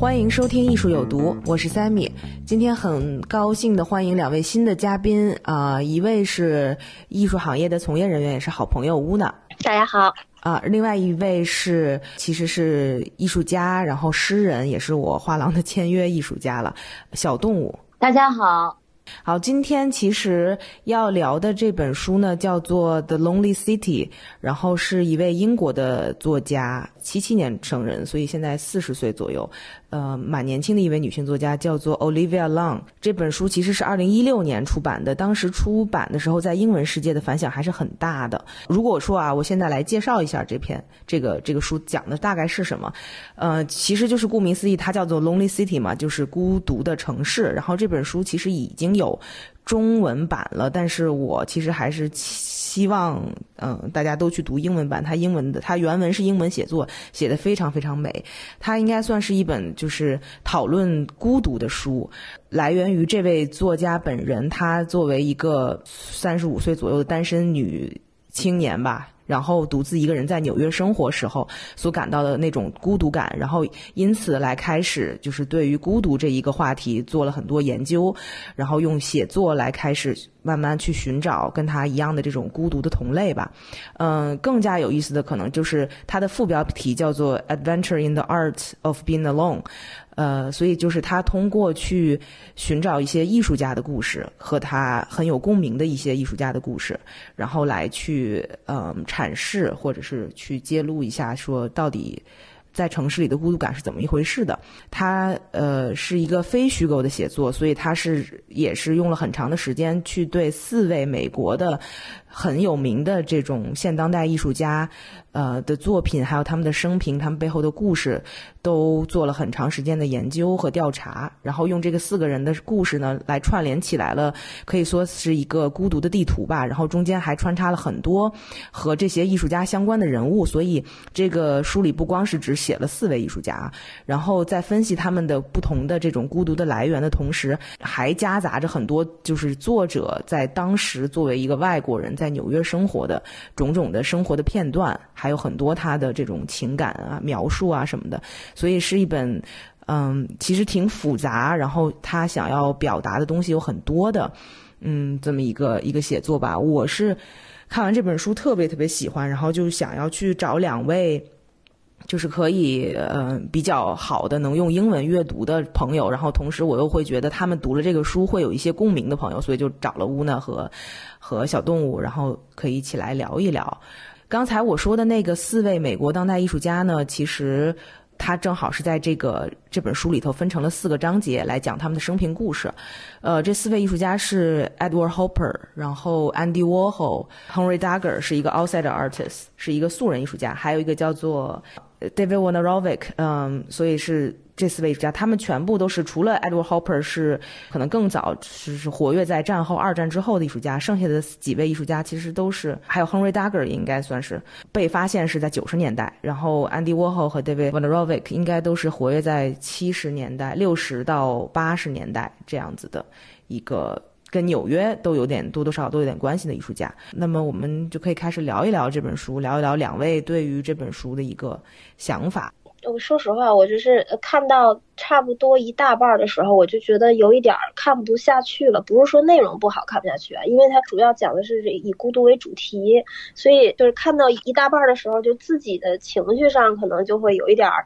欢迎收听《艺术有毒》，我是 Sammy。今天很高兴的欢迎两位新的嘉宾啊、一位是艺术行业的从业人员，也是好朋友乌娜大家好，啊、另外一位是其实是艺术家，然后诗人，也是我画廊的签约艺术家了，小动物。大家好，好，今天其实要聊的这本书呢，叫做《The Lonely City》，然后是一位英国的作家，七七年生人，所以现在四十岁左右，呃，蛮年轻的一位女性作家，叫做 Olivia Long。这本书其实是二零一六年出版的，当时出版的时候，在英文世界的反响还是很大的。如果说啊，我现在来介绍一下这篇这个这个书讲的大概是什么，呃，其实就是顾名思义，它叫做 Lonely City 嘛，就是孤独的城市。然后这本书其实已经有中文版了，但是我其实还是希望，嗯、大家都去读英文版。它英文的，它原文是英文写作，写的非常非常美。它应该算是一本就是讨论孤独的书，来源于这位作家本人。她作为一个三十五岁左右的单身女青年吧，然后独自一个人在纽约生活时候所感到的那种孤独感，然后因此来开始就是对于孤独这一个话题做了很多研究，然后用写作来开始慢慢去寻找跟他一样的这种孤独的同类吧。嗯，更加有意思的可能就是它的副标题叫做《Adventure in the Art of Being Alone》。呃，所以就是他通过去寻找一些艺术家的故事和他很有共鸣的一些艺术家的故事，然后来去嗯、阐释或者是去揭露一下，说到底在城市里的孤独感是怎么一回事的。他呃是一个非虚构的写作，所以他是也是用了很长的时间去对四位美国的很有名的这种现当代艺术家呃的作品，还有他们的生平、他们背后的故事，都做了很长时间的研究和调查，然后用这个四个人的故事呢来串联起来了，可以说是一个孤独的地图吧。然后中间还穿插了很多和这些艺术家相关的人物，所以这个书里不光是只写了四位艺术家，然后在分析他们的不同的这种孤独的来源的同时，还夹杂着很多就是作者在当时作为一个外国人在纽约生活的种种的生活的片段，还有很多他的这种情感啊、描述啊什么的，所以是一本嗯，其实挺复杂，然后他想要表达的东西有很多的，嗯，这么一个一个写作吧。我是看完这本书特别特别喜欢，然后就想要去找两位。就是可以呃比较好的能用英文阅读的朋友，然后同时我又会觉得他们读了这个书会有一些共鸣的朋友，所以就找了乌娜和和小动物，然后可以一起来聊一聊。刚才我说的那个四位美国当代艺术家呢，其实他正好是在这个这本书里头分成了四个章节来讲他们的生平故事。呃，这四位艺术家是 Edward Hopper，然后 Andy Warhol、Henry Dagger 是一个 outside artist，是一个素人艺术家，还有一个叫做 David Wojnarowicz，嗯，所以是这四位艺术家，他们全部都是除了 Edward Hopper 是可能更早是是活跃在战后二战之后的艺术家，剩下的几位艺术家其实都是，还有 Henry Dagger 应该算是被发现是在九十年代，然后 Andy Warhol 和 David Wojnarowicz 应该都是活跃在七十年代、六十到八十年代这样子的一个。跟纽约都有点多多少少都有点关系的艺术家，那么我们就可以开始聊一聊这本书，聊一聊两位对于这本书的一个想法。我说实话，我就是看到差不多一大半的时候，我就觉得有一点儿看不下去了。不是说内容不好看不下去啊，因为它主要讲的是以孤独为主题，所以就是看到一大半的时候，就自己的情绪上可能就会有一点儿，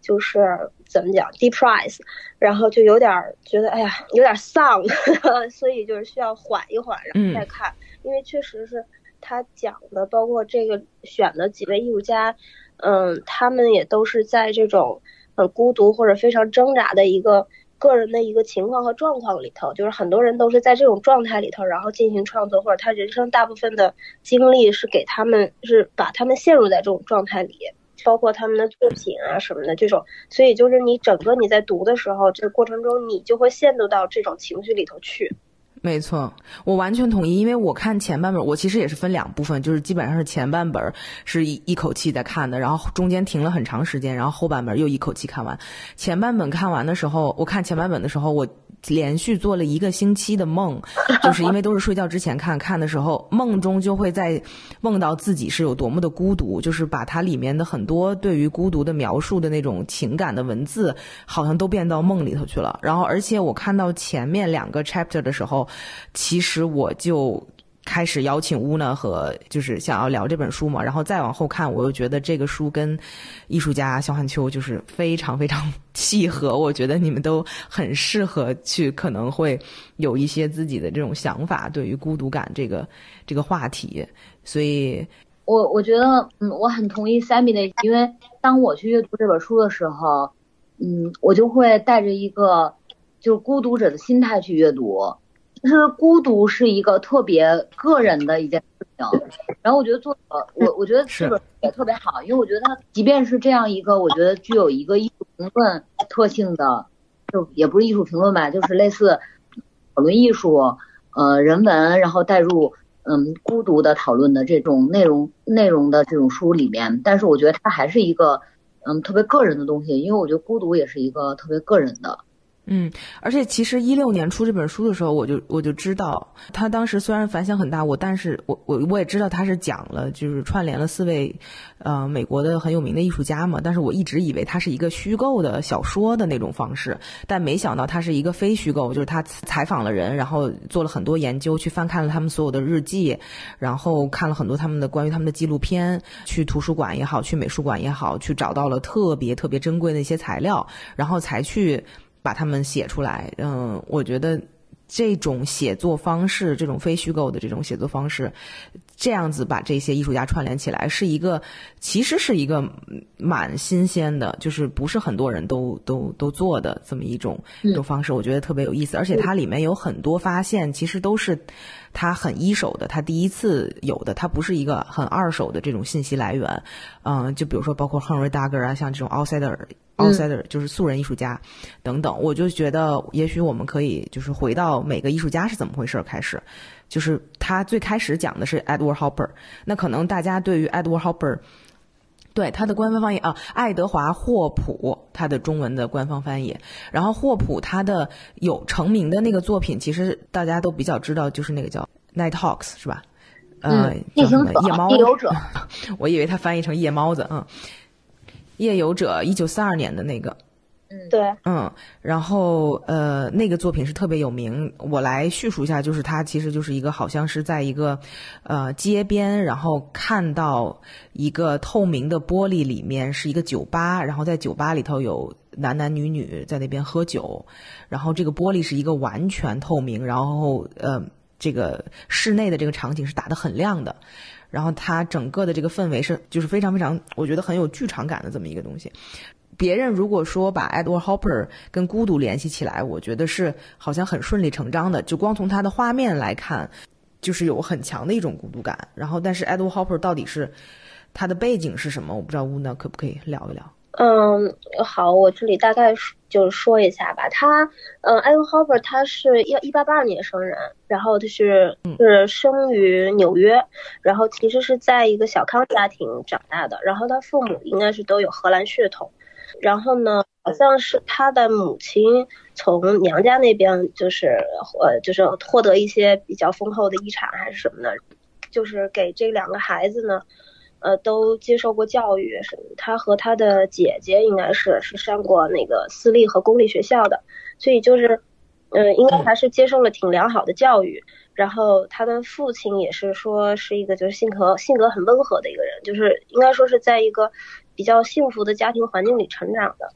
就是怎么讲 depress，然后就有点儿觉得哎呀有点丧，所以就是需要缓一缓，然后再看，因为确实是他讲的，包括这个选的几位艺术家。嗯，他们也都是在这种很孤独或者非常挣扎的一个个人的一个情况和状况里头，就是很多人都是在这种状态里头，然后进行创作，或者他人生大部分的经历是给他们是把他们陷入在这种状态里，包括他们的作品啊什么的这种，所以就是你整个你在读的时候，这个过程中你就会陷入到这种情绪里头去。没错，我完全同意，因为我看前半本，我其实也是分两部分，就是基本上是前半本是一一口气在看的，然后中间停了很长时间，然后后半本又一口气看完。前半本看完的时候，我看前半本的时候，我连续做了一个星期的梦，就是因为都是睡觉之前看，看的时候梦中就会在梦到自己是有多么的孤独，就是把它里面的很多对于孤独的描述的那种情感的文字，好像都变到梦里头去了。然后，而且我看到前面两个 chapter 的时候。其实我就开始邀请乌呢和就是想要聊这本书嘛，然后再往后看，我又觉得这个书跟艺术家肖汉秋就是非常非常契合。我觉得你们都很适合去，可能会有一些自己的这种想法，对于孤独感这个这个话题。所以，我我觉得，嗯，我很同意 Sammy 的，因为当我去阅读这本书的时候，嗯，我就会带着一个就是孤独者的心态去阅读。其实孤独是一个特别个人的一件事情，然后我觉得作者，我我觉得这本也特别好，因为我觉得他即便是这样一个我觉得具有一个艺术评论特性的，就也不是艺术评论吧，就是类似讨论艺术，呃人文，然后带入嗯孤独的讨论的这种内容内容的这种书里面，但是我觉得它还是一个嗯特别个人的东西，因为我觉得孤独也是一个特别个人的。嗯，而且其实一六年出这本书的时候，我就我就知道，他当时虽然反响很大，我但是我我我也知道他是讲了，就是串联了四位，呃，美国的很有名的艺术家嘛。但是我一直以为它是一个虚构的小说的那种方式，但没想到它是一个非虚构，就是他采访了人，然后做了很多研究，去翻看了他们所有的日记，然后看了很多他们的关于他们的纪录片，去图书馆也好，去美术馆也好，去找到了特别特别珍贵的一些材料，然后才去。把他们写出来，嗯，我觉得这种写作方式，这种非虚构的这种写作方式，这样子把这些艺术家串联起来，是一个其实是一个蛮新鲜的，就是不是很多人都都都做的这么一种一种方式，我觉得特别有意思，而且它里面有很多发现，其实都是他很一手的，他第一次有的，它不是一个很二手的这种信息来源，嗯，就比如说包括 Henry Dagger 啊，像这种 outsider。outsider 就是素人艺术家，等等，我就觉得也许我们可以就是回到每个艺术家是怎么回事开始，就是他最开始讲的是 Edward Hopper，那可能大家对于 Edward Hopper，对他的官方翻译啊，爱德华霍普，他的中文的官方翻译，然后霍普他的有成名的那个作品，其实大家都比较知道，就是那个叫 Nighthawks 是吧？呃，夜行者，夜游者，我以为他翻译成夜猫子，嗯。夜游者，一九四二年的那个，嗯，对，嗯，然后呃，那个作品是特别有名。我来叙述一下，就是它其实就是一个好像是在一个呃街边，然后看到一个透明的玻璃里面是一个酒吧，然后在酒吧里头有男男女女在那边喝酒，然后这个玻璃是一个完全透明，然后呃这个室内的这个场景是打得很亮的。然后它整个的这个氛围是，就是非常非常，我觉得很有剧场感的这么一个东西。别人如果说把 Edward Hopper 跟孤独联系起来，我觉得是好像很顺理成章的。就光从他的画面来看，就是有很强的一种孤独感。然后，但是 Edward Hopper 到底是他的背景是什么？我不知道乌娜可不可以聊一聊。嗯，好，我这里大概就是说一下吧。他，嗯，Edward Hopper 他是一一八八二年生人，然后他是是生于纽约，然后其实是在一个小康家庭长大的，然后他父母应该是都有荷兰血统，然后呢，好像是他的母亲从娘家那边就是呃就是获得一些比较丰厚的遗产还是什么的，就是给这两个孩子呢。呃，都接受过教育，是他和他的姐姐应该是是上过那个私立和公立学校的，所以就是，嗯，应该还是接受了挺良好的教育。然后他的父亲也是说是一个就是性格性格很温和的一个人，就是应该说是在一个比较幸福的家庭环境里成长的。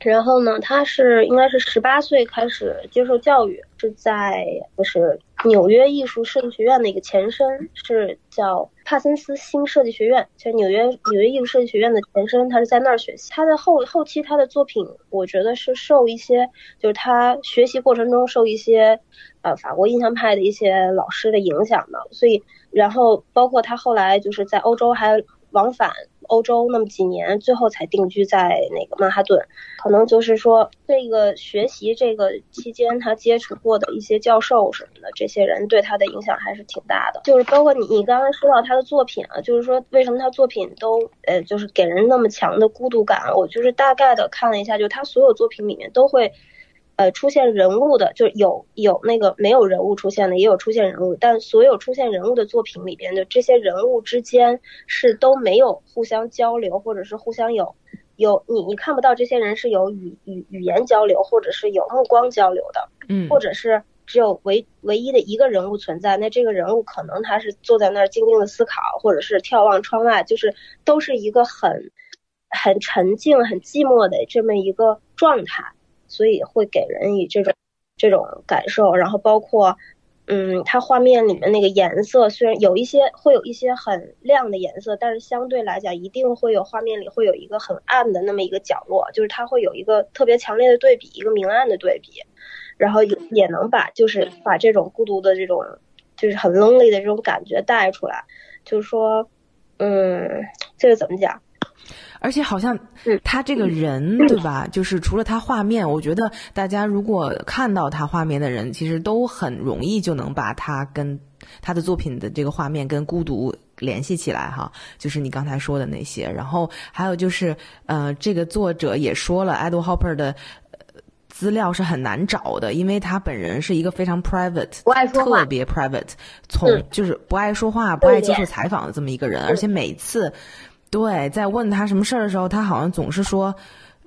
然后呢，他是应该是十八岁开始接受教育，是在就是纽约艺术设计学院的一个前身，是叫帕森斯新设计学院，就纽约纽约艺术设计学院的前身，他是在那儿学习。他的后后期他的作品，我觉得是受一些，就是他学习过程中受一些，呃，法国印象派的一些老师的影响的，所以然后包括他后来就是在欧洲还往返。欧洲那么几年，最后才定居在那个曼哈顿，可能就是说这个学习这个期间，他接触过的一些教授什么的，这些人对他的影响还是挺大的。就是包括你你刚才说到他的作品啊，就是说为什么他作品都呃就是给人那么强的孤独感？我就是大概的看了一下，就他所有作品里面都会。呃，出现人物的就有有那个没有人物出现的，也有出现人物，但所有出现人物的作品里边的这些人物之间是都没有互相交流，或者是互相有有你你看不到这些人是有语语语言交流，或者是有目光交流的，嗯，或者是只有唯唯一的一个人物存在，那这个人物可能他是坐在那儿静静的思考，或者是眺望窗外，就是都是一个很很沉静、很寂寞的这么一个状态。所以会给人以这种这种感受，然后包括，嗯，它画面里面那个颜色虽然有一些会有一些很亮的颜色，但是相对来讲一定会有画面里会有一个很暗的那么一个角落，就是它会有一个特别强烈的对比，一个明暗的对比，然后也也能把就是把这种孤独的这种就是很 lonely 的这种感觉带出来，就是说，嗯，这个怎么讲？而且好像他这个人，对吧？就是除了他画面，我觉得大家如果看到他画面的人，其实都很容易就能把他跟他的作品的这个画面跟孤独联系起来，哈。就是你刚才说的那些。然后还有就是，呃，这个作者也说了，Edward Hopper 的资料是很难找的，因为他本人是一个非常 private，不爱说话，特别 private，从就是不爱说话、不爱接受采访的这么一个人，而且每次。对，在问他什么事儿的时候，他好像总是说，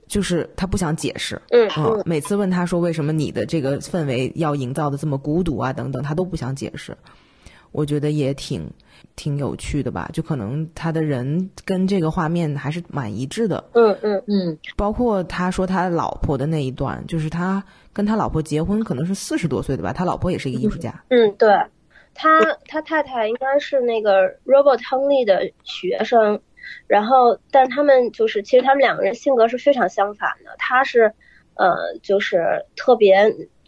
就是他不想解释。嗯嗯，每次问他说为什么你的这个氛围要营造的这么孤独啊等等，他都不想解释。我觉得也挺挺有趣的吧，就可能他的人跟这个画面还是蛮一致的。嗯嗯嗯，包括他说他老婆的那一段，就是他跟他老婆结婚可能是四十多岁的吧，他老婆也是一个艺术家。嗯，对他他太太应该是那个 Robert 亨利的学生。然后，但他们就是，其实他们两个人性格是非常相反的。他是，呃，就是特别，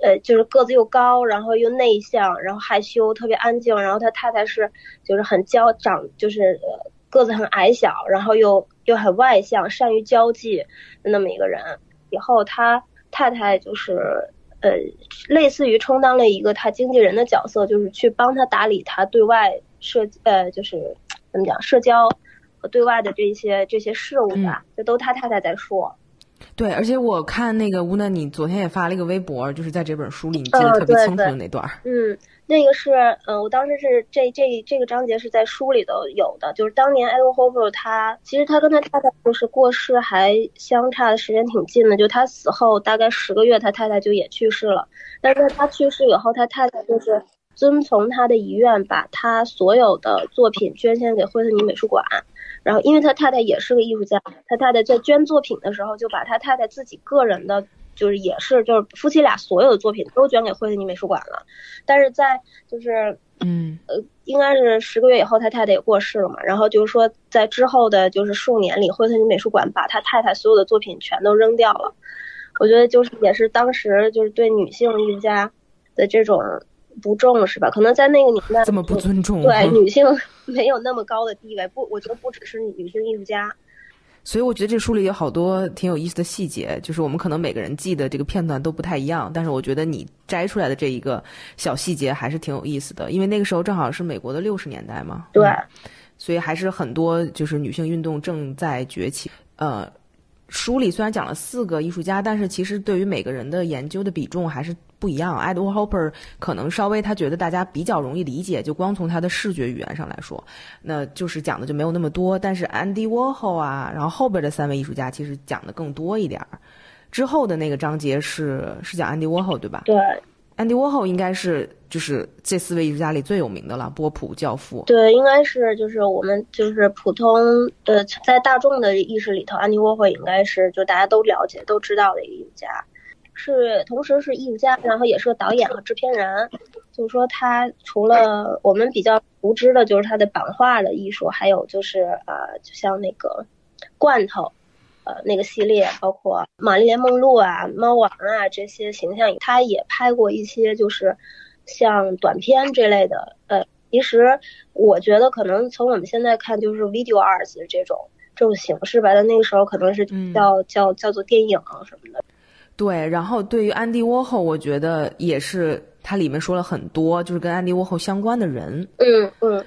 呃，就是个子又高，然后又内向，然后害羞，特别安静。然后他太太是，就是很娇长，就是呃个子很矮小，然后又又很外向，善于交际那么一个人。以后他太太就是，呃，类似于充当了一个他经纪人的角色，就是去帮他打理他对外社，呃，就是怎么讲社交。和对外的这些这些事物吧，这都他太太在说。对，而且我看那个吴娜，你昨天也发了一个微博，就是在这本书里，你记得特别清楚的那段。嗯，那个是，呃，我当时是这这这个章节是在书里头有的，就是当年 Edward Hopper 他其实他跟他太太就是过世还相差的时间挺近的，就他死后大概十个月，他太太就也去世了。但是他去世以后，他太太就是遵从他的遗愿，把他所有的作品捐献给惠特尼美术馆。然后，因为他太太也是个艺术家，他太太在捐作品的时候，就把他太太自己个人的，就是也是就是夫妻俩所有的作品都捐给惠特尼美术馆了。但是在就是嗯呃，应该是十个月以后，他太太也过世了嘛。然后就是说，在之后的就是数年里，惠特尼美术馆把他太太所有的作品全都扔掉了。我觉得就是也是当时就是对女性艺术家的这种。不重视吧？可能在那个年代这么不尊重，对女性 没有那么高的地位。不，我觉得不只是女性艺术家。所以我觉得这书里有好多挺有意思的细节，就是我们可能每个人记的这个片段都不太一样，但是我觉得你摘出来的这一个小细节还是挺有意思的，因为那个时候正好是美国的六十年代嘛。对，所以还是很多就是女性运动正在崛起。呃，书里虽然讲了四个艺术家，但是其实对于每个人的研究的比重还是。不一样，Edward Hopper 可能稍微他觉得大家比较容易理解，就光从他的视觉语言上来说，那就是讲的就没有那么多。但是 Andy Warhol 啊，然后后边的三位艺术家其实讲的更多一点儿。之后的那个章节是是讲 Andy Warhol 对吧？对，Andy Warhol 应该是就是这四位艺术家里最有名的了，波普教父。对，应该是就是我们就是普通呃在大众的意识里头，Andy Warhol 应该是就大家都了解都知道的一个艺术家。是，同时是艺术家，然后也是个导演和制片人，就是说他除了我们比较熟知的，就是他的版画的艺术，还有就是呃，就像那个罐头，呃，那个系列，包括玛丽莲梦露啊、猫王啊这些形象，他也拍过一些就是像短片这类的。呃，其实我觉得可能从我们现在看，就是 video arts 这种这种形式吧，但那个时候可能是叫叫叫做电影什么的。对，然后对于安迪沃霍，我觉得也是，它里面说了很多，就是跟安迪沃霍相关的人。嗯嗯。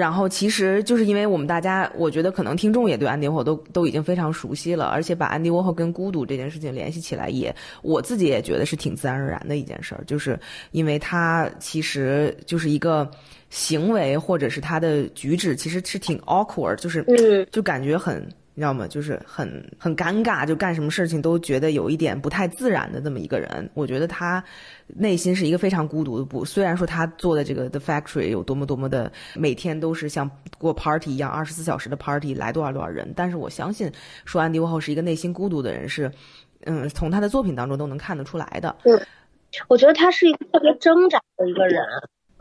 然后其实就是因为我们大家，我觉得可能听众也对安迪沃霍都都已经非常熟悉了，而且把安迪沃霍跟孤独这件事情联系起来，也我自己也觉得是挺自然而然的一件事儿，就是因为他其实就是一个行为或者是他的举止，其实是挺 awkward，就是就感觉很。你知道吗？就是很很尴尬，就干什么事情都觉得有一点不太自然的这么一个人。我觉得他内心是一个非常孤独的不。虽然说他做的这个 The Factory 有多么多么的每天都是像过 party 一样，二十四小时的 party 来多少多少人，但是我相信说安迪沃霍是一个内心孤独的人，是嗯，从他的作品当中都能看得出来的。嗯，我觉得他是一个特别挣扎的一个人。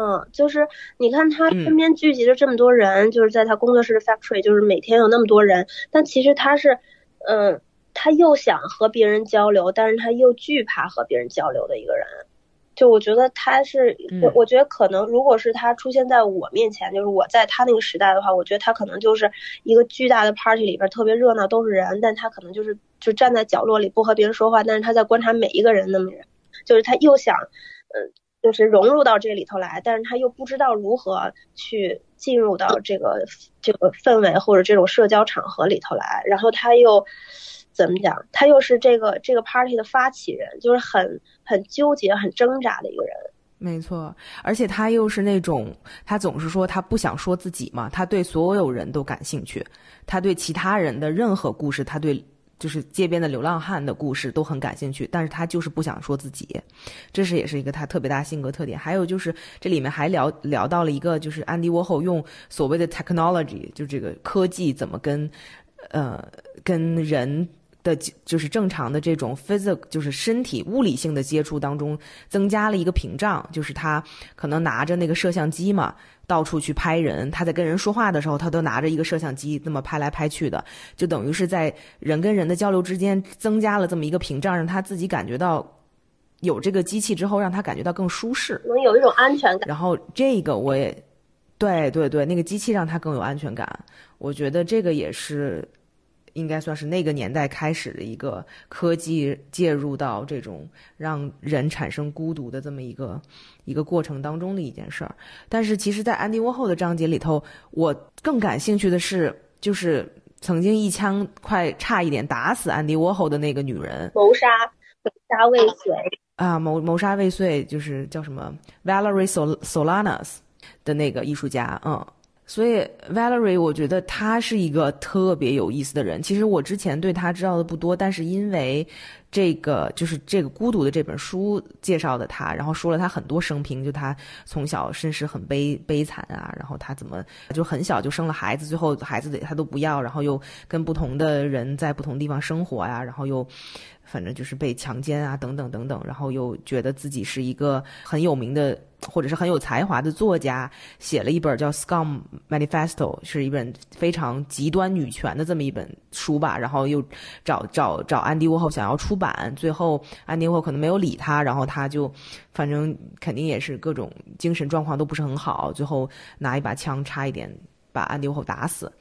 嗯，就是你看他身边聚集着这么多人，就是在他工作室的 factory，就是每天有那么多人，但其实他是，嗯，他又想和别人交流，但是他又惧怕和别人交流的一个人。就我觉得他是，我觉得可能如果是他出现在我面前，就是我在他那个时代的话，我觉得他可能就是一个巨大的 party 里边特别热闹，都是人，但他可能就是就站在角落里不和别人说话，但是他在观察每一个人那么人，就是他又想，嗯。就是融入到这里头来，但是他又不知道如何去进入到这个这个氛围或者这种社交场合里头来，然后他又怎么讲？他又是这个这个 party 的发起人，就是很很纠结、很挣扎的一个人。没错，而且他又是那种，他总是说他不想说自己嘛，他对所有人都感兴趣，他对其他人的任何故事，他对。就是街边的流浪汉的故事都很感兴趣，但是他就是不想说自己，这是也是一个他特别大性格特点。还有就是这里面还聊聊到了一个，就是安迪沃霍用所谓的 technology，就这个科技怎么跟呃跟人的就是正常的这种 physical，就是身体物理性的接触当中增加了一个屏障，就是他可能拿着那个摄像机嘛。到处去拍人，他在跟人说话的时候，他都拿着一个摄像机，那么拍来拍去的，就等于是在人跟人的交流之间增加了这么一个屏障，让他自己感觉到有这个机器之后，让他感觉到更舒适，能有一种安全感。然后这个我也，对对对，那个机器让他更有安全感，我觉得这个也是。应该算是那个年代开始的一个科技介入到这种让人产生孤独的这么一个一个过程当中的一件事儿。但是，其实，在安迪沃后的章节里头，我更感兴趣的是，就是曾经一枪快差一点打死安迪沃后的那个女人，谋杀谋杀未遂啊，谋谋杀未遂，就是叫什么 Valerie Sol Solanas 的那个艺术家，嗯。所以，Valerie，我觉得他是一个特别有意思的人。其实我之前对他知道的不多，但是因为这个就是这个孤独的这本书介绍的他，然后说了他很多生平，就他从小身世很悲悲惨啊，然后他怎么就很小就生了孩子，最后孩子他都不要，然后又跟不同的人在不同地方生活呀，然后又。反正就是被强奸啊，等等等等，然后又觉得自己是一个很有名的或者是很有才华的作家，写了一本叫《Scum Manifesto》，是一本非常极端女权的这么一本书吧。然后又找找找安迪沃霍想要出版，最后安迪沃霍可能没有理他，然后他就反正肯定也是各种精神状况都不是很好，最后拿一把枪差一点把安迪沃霍打死。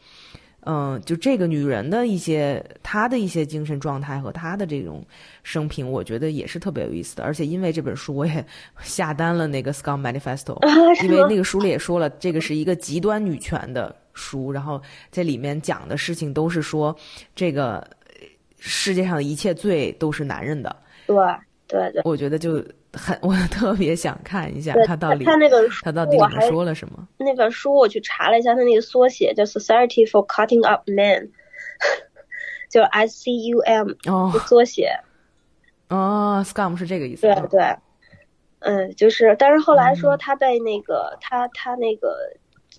嗯，就这个女人的一些，她的一些精神状态和她的这种生平，我觉得也是特别有意思的。而且因为这本书，我也 下单了那个《Scum Manifesto 》，因为那个书里也说了，这个是一个极端女权的书，然后这里面讲的事情都是说，这个世界上的一切罪都是男人的。对对对，我觉得就。很，我特别想看一下他到底他那本书他到底里面说了什么。那本书我去查了一下，他那个缩写叫 Society for Cutting Up Men，就 S C U M 哦，缩写。哦，Scum 是这个意思。对对，嗯，就是，但是后来说他被那个他他那个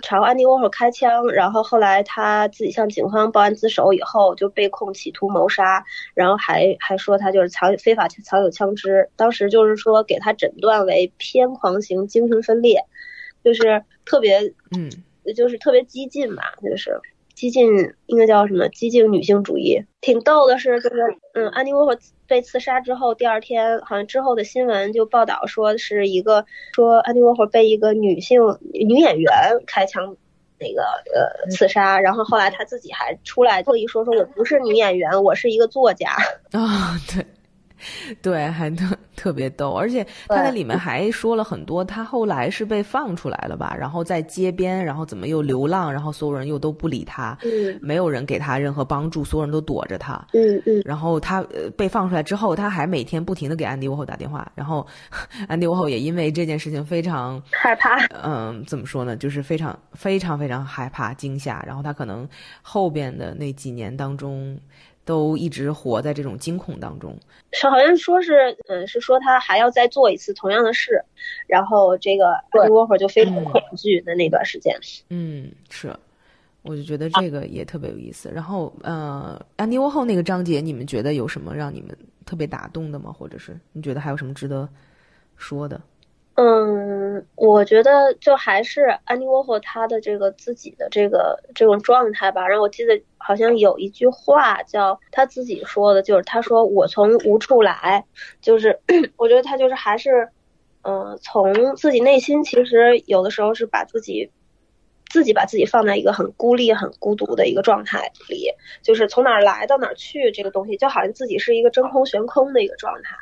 朝安迪沃霍开枪，然后后来他自己向警方报案自首以后，就被控企图谋杀，然后还还说他就是藏非法藏有枪支，当时就是说给他诊断为偏狂型精神分裂，就是特别嗯，就是特别激进吧，就是激进应该叫什么激进女性主义。挺逗的是，就是嗯，安迪沃霍被刺杀之后，第二天好像之后的新闻就报道说是一个说安迪沃霍被一个女性女演员开枪那个呃刺杀，然后后来他自己还出来特意说说我不是女演员，我是一个作家。啊、对。对，还特特别逗，而且他在里面还说了很多。他后来是被放出来了吧？然后在街边，然后怎么又流浪，然后所有人又都不理他，嗯没有人给他任何帮助，所有人都躲着他。嗯嗯然后他呃被放出来之后，他还每天不停的给安迪沃霍打电话，然后 安迪沃霍也因为这件事情非常 害怕。嗯，怎么说呢？就是非常非常非常害怕惊吓，然后他可能后边的那几年当中，都一直活在这种惊恐当中。是好像说是，嗯，是说他还要再做一次同样的事，然后这个安迪沃霍就非常恐惧的那段时间。嗯，是，我就觉得这个也特别有意思。然后，呃，安迪沃后那个章节，你们觉得有什么让你们特别打动的吗？或者是你觉得还有什么值得说的？嗯，我觉得就还是安迪沃霍他的这个自己的这个这种状态吧。然后我记得好像有一句话叫他自己说的，就是他说我从无处来，就是 我觉得他就是还是，嗯、从自己内心其实有的时候是把自己。自己把自己放在一个很孤立、很孤独的一个状态里，就是从哪儿来到哪儿去，这个东西就好像自己是一个真空悬空的一个状态。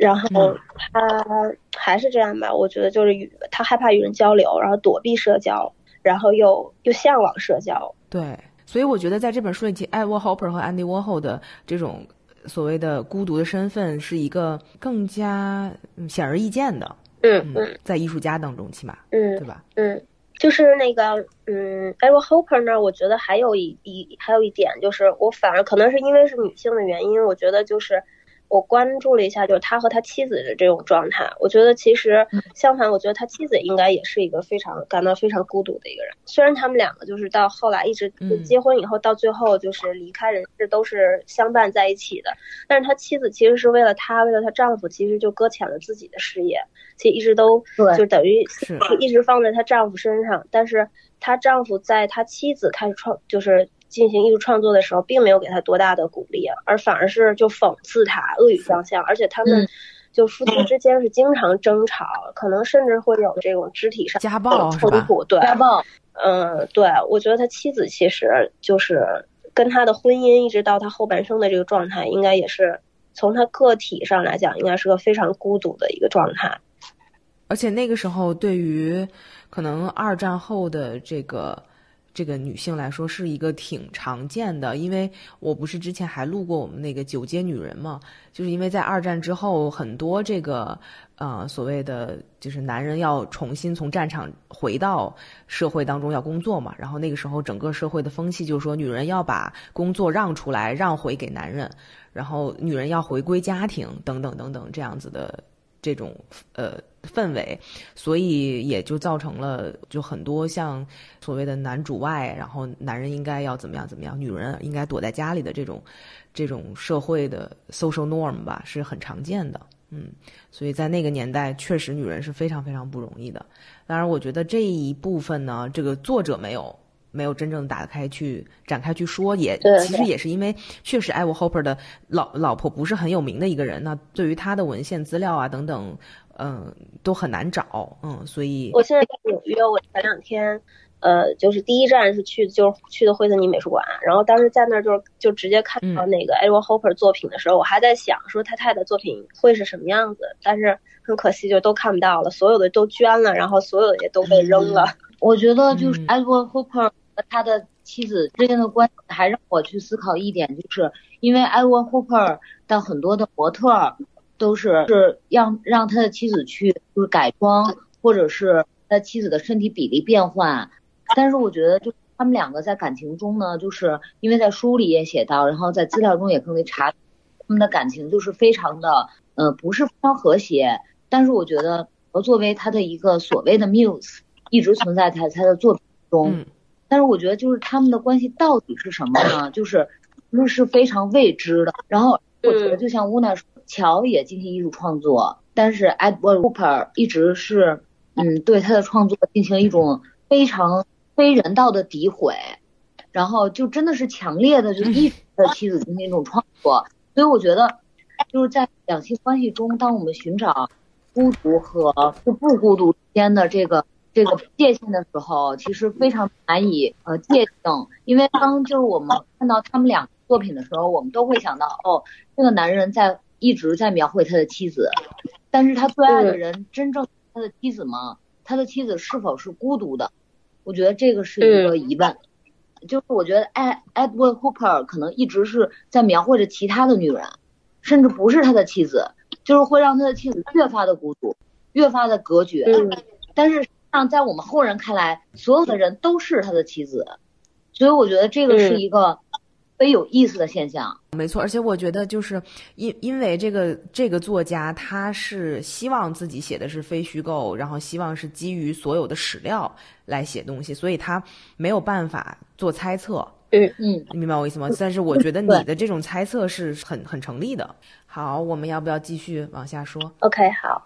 然后他还是这样吧，我觉得就是与他害怕与人交流，然后躲避社交，然后又又向往社交。对，所以我觉得在这本书里，其艾沃 Hopper 和安迪沃霍的这种所谓的孤独的身份，是一个更加嗯显而易见的。嗯嗯在艺术家当中，起码嗯对吧？嗯，就是那个嗯 e r a Hopper 呢，我觉得还有一一还有一点就是，我反而可能是因为是女性的原因，我觉得就是。我关注了一下，就是他和他妻子的这种状态。我觉得其实相反，我觉得他妻子应该也是一个非常感到非常孤独的一个人。虽然他们两个就是到后来一直嗯结婚以后，到最后就是离开人世都是相伴在一起的，但是他妻子其实是为了他，为了她丈夫，其实就搁浅了自己的事业，其实一直都对就等于一直放在她丈夫身上。但是她丈夫在她妻子开始创就是。进行艺术创作的时候，并没有给他多大的鼓励，而反而是就讽刺他、恶语相向，而且他们嗯就夫妻之间是经常争吵，可能甚至会有这种肢体上家暴冲突。对，家暴，嗯，对，我觉得他妻子其实就是跟他的婚姻一直到他后半生的这个状态，应该也是从他个体上来讲，应该是个非常孤独的一个状态。而且那个时候，对于可能二战后的这个这个女性来说，是一个挺常见的。因为我不是之前还录过我们那个九街女人嘛，就是因为在二战之后，很多这个呃所谓的就是男人要重新从战场回到社会当中要工作嘛，然后那个时候整个社会的风气就是说，女人要把工作让出来，让回给男人，然后女人要回归家庭，等等等等这样子的这种呃氛围，所以也就造成了就很多像所谓的男主外，然后男人应该要怎么样怎么样，女人应该躲在家里的这种这种社会的 social norm 吧，是很常见的。嗯，所以在那个年代，确实女人是非常非常不容易的。当然，我觉得这一部分呢，这个作者没有没有真正打开去展开去说，也其实也是因为确实艾沃 Hopper 的老老婆不是很有名的一个人，那对于他的文献资料啊等等，嗯、都很难找，嗯，所以我现在在纽约，我前两天，呃，就是第一站是去就是去的惠特尼美术馆，然后当时在那儿就是就直接看到那个 Edward Hopper 作品的时候，我还在想说他太太作品会是什么样子，但是很可惜就都看不到了，所有的都捐了，然后所有的也都被扔了。我觉得就是嗯 Edward Hopper 和他的妻子之间的关系，还让我去思考一点，就是因为 Edward Hopper 的很多的模特儿都是是让让他的妻子去就是改装，或者是他妻子的身体比例变换，但是我觉得就他们两个在感情中呢，就是因为在书里也写到，然后在资料中也可以查，他们的感情就是非常的呃不是非常和谐，但是我觉得作为他的一个所谓的 muse。一直存在在他的作品中，嗯但是我觉得就是他们的关系到底是什么呢？就是那是非常未知的。然后我觉得就像乌娜说，乔也进行艺术创作，但是 Edward Hooper 一直是嗯对他的创作进行一种非常非人道的诋毁，然后就真的是强烈的就抑制 他的妻子进行一种创作。所以我觉得就是在两性关系中，当我们寻找孤独和不不孤独之间的这个这个界限的时候，其实非常难以呃界定，因为当就是我们看到他们两个作品的时候，我们都会想到，哦，这个男人在一直在描绘他的妻子，但是他最爱的人真正他的妻子吗？他的妻子是否是孤独的？我觉得这个是一个疑问。就是我觉得艾 Edward Hooper 可能一直是在描绘着其他的女人，甚至不是他的妻子，就是会让他的妻子越发的孤独，越发的隔绝。嗯但是实际上在我们后人看来，所有的人都是他的妻子，所以我觉得这个是一个特别有意思的现象。没错，而且我觉得就是因因为这个这个作家他是希望自己写的是非虚构，然后希望是基于所有的史料来写东西，所以他没有办法做猜测。嗯嗯，你明白我意思吗？但是我觉得你的这种猜测是很很成立的。好，我们要不要继续往下说？，OK，好，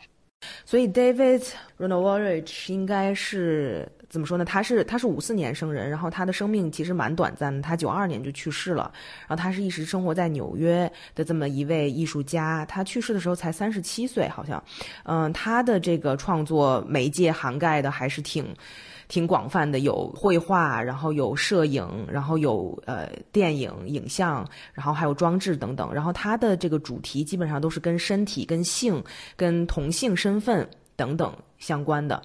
所以 David Ronovarich 应该是怎么说呢？他是他是五四年生人，然后他的生命其实蛮短暂的，他九二年就去世了。然后他是一直生活在纽约的这么一位艺术家，他去世的时候才三十七岁，好像。嗯，他的这个创作媒介涵盖的还是挺。挺广泛的，有绘画，然后有摄影，然后有呃电影、影像，然后还有装置等等。然后它的这个主题基本上都是跟身体、跟性、跟同性身份等等相关的。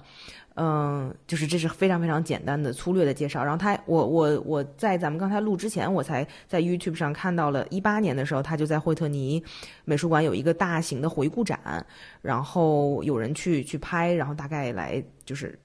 嗯，就是这是非常非常简单的、粗略的介绍。然后他，我我我在咱们刚才录之前，我才在 YouTube 上看到了，一八年的时候，他就在惠特尼美术馆有一个大型的回顾展，然后有人去去拍，然后大概来就是。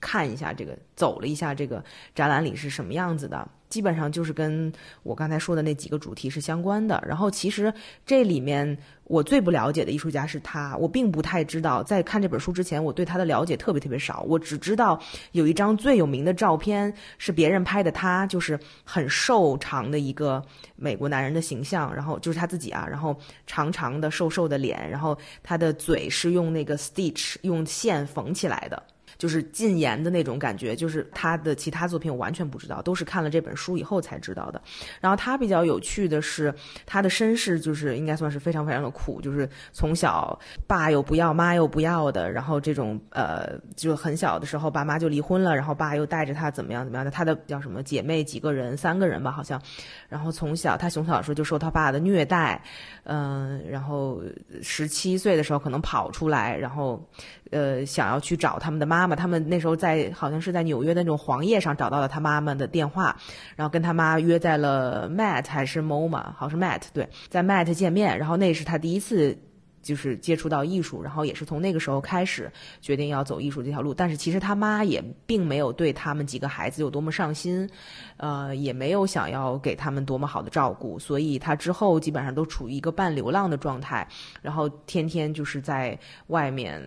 看一下这个，走了一下这个展览里是什么样子的，基本上就是跟我刚才说的那几个主题是相关的。然后其实这里面我最不了解的艺术家是他，我并不太知道。在看这本书之前，我对他的了解特别特别少，我只知道有一张最有名的照片是别人拍的他，就是很瘦长的一个美国男人的形象，然后就是他自己啊，然后长长的瘦瘦的脸，然后他的嘴是用那个 stitch 用线缝起来的。就是禁言的那种感觉，就是他的其他作品我完全不知道，都是看了这本书以后才知道的。然后他比较有趣的是，他的身世就是应该算是非常非常的苦，就是从小爸又不要，妈又不要的，然后这种呃，就很小的时候爸妈就离婚了，然后爸又带着他怎么样怎么样的，他的叫什么姐妹几个人，三个人吧好像，然后从小他从小的时候就受他爸的虐待，嗯、然后十七岁的时候可能跑出来，然后呃想要去找他们的妈妈，他们那时候在好像是在纽约的那种黄页上找到了他妈妈的电话，然后跟他妈约在了 Matt 还是 MoMA，好像是 Matt 对，在 Matt 见面，然后那是他第一次。就是接触到艺术，然后也是从那个时候开始决定要走艺术这条路。但是其实他妈也并没有对他们几个孩子有多么上心，呃，也没有想要给他们多么好的照顾，所以他之后基本上都处于一个半流浪的状态，然后天天就是在外面，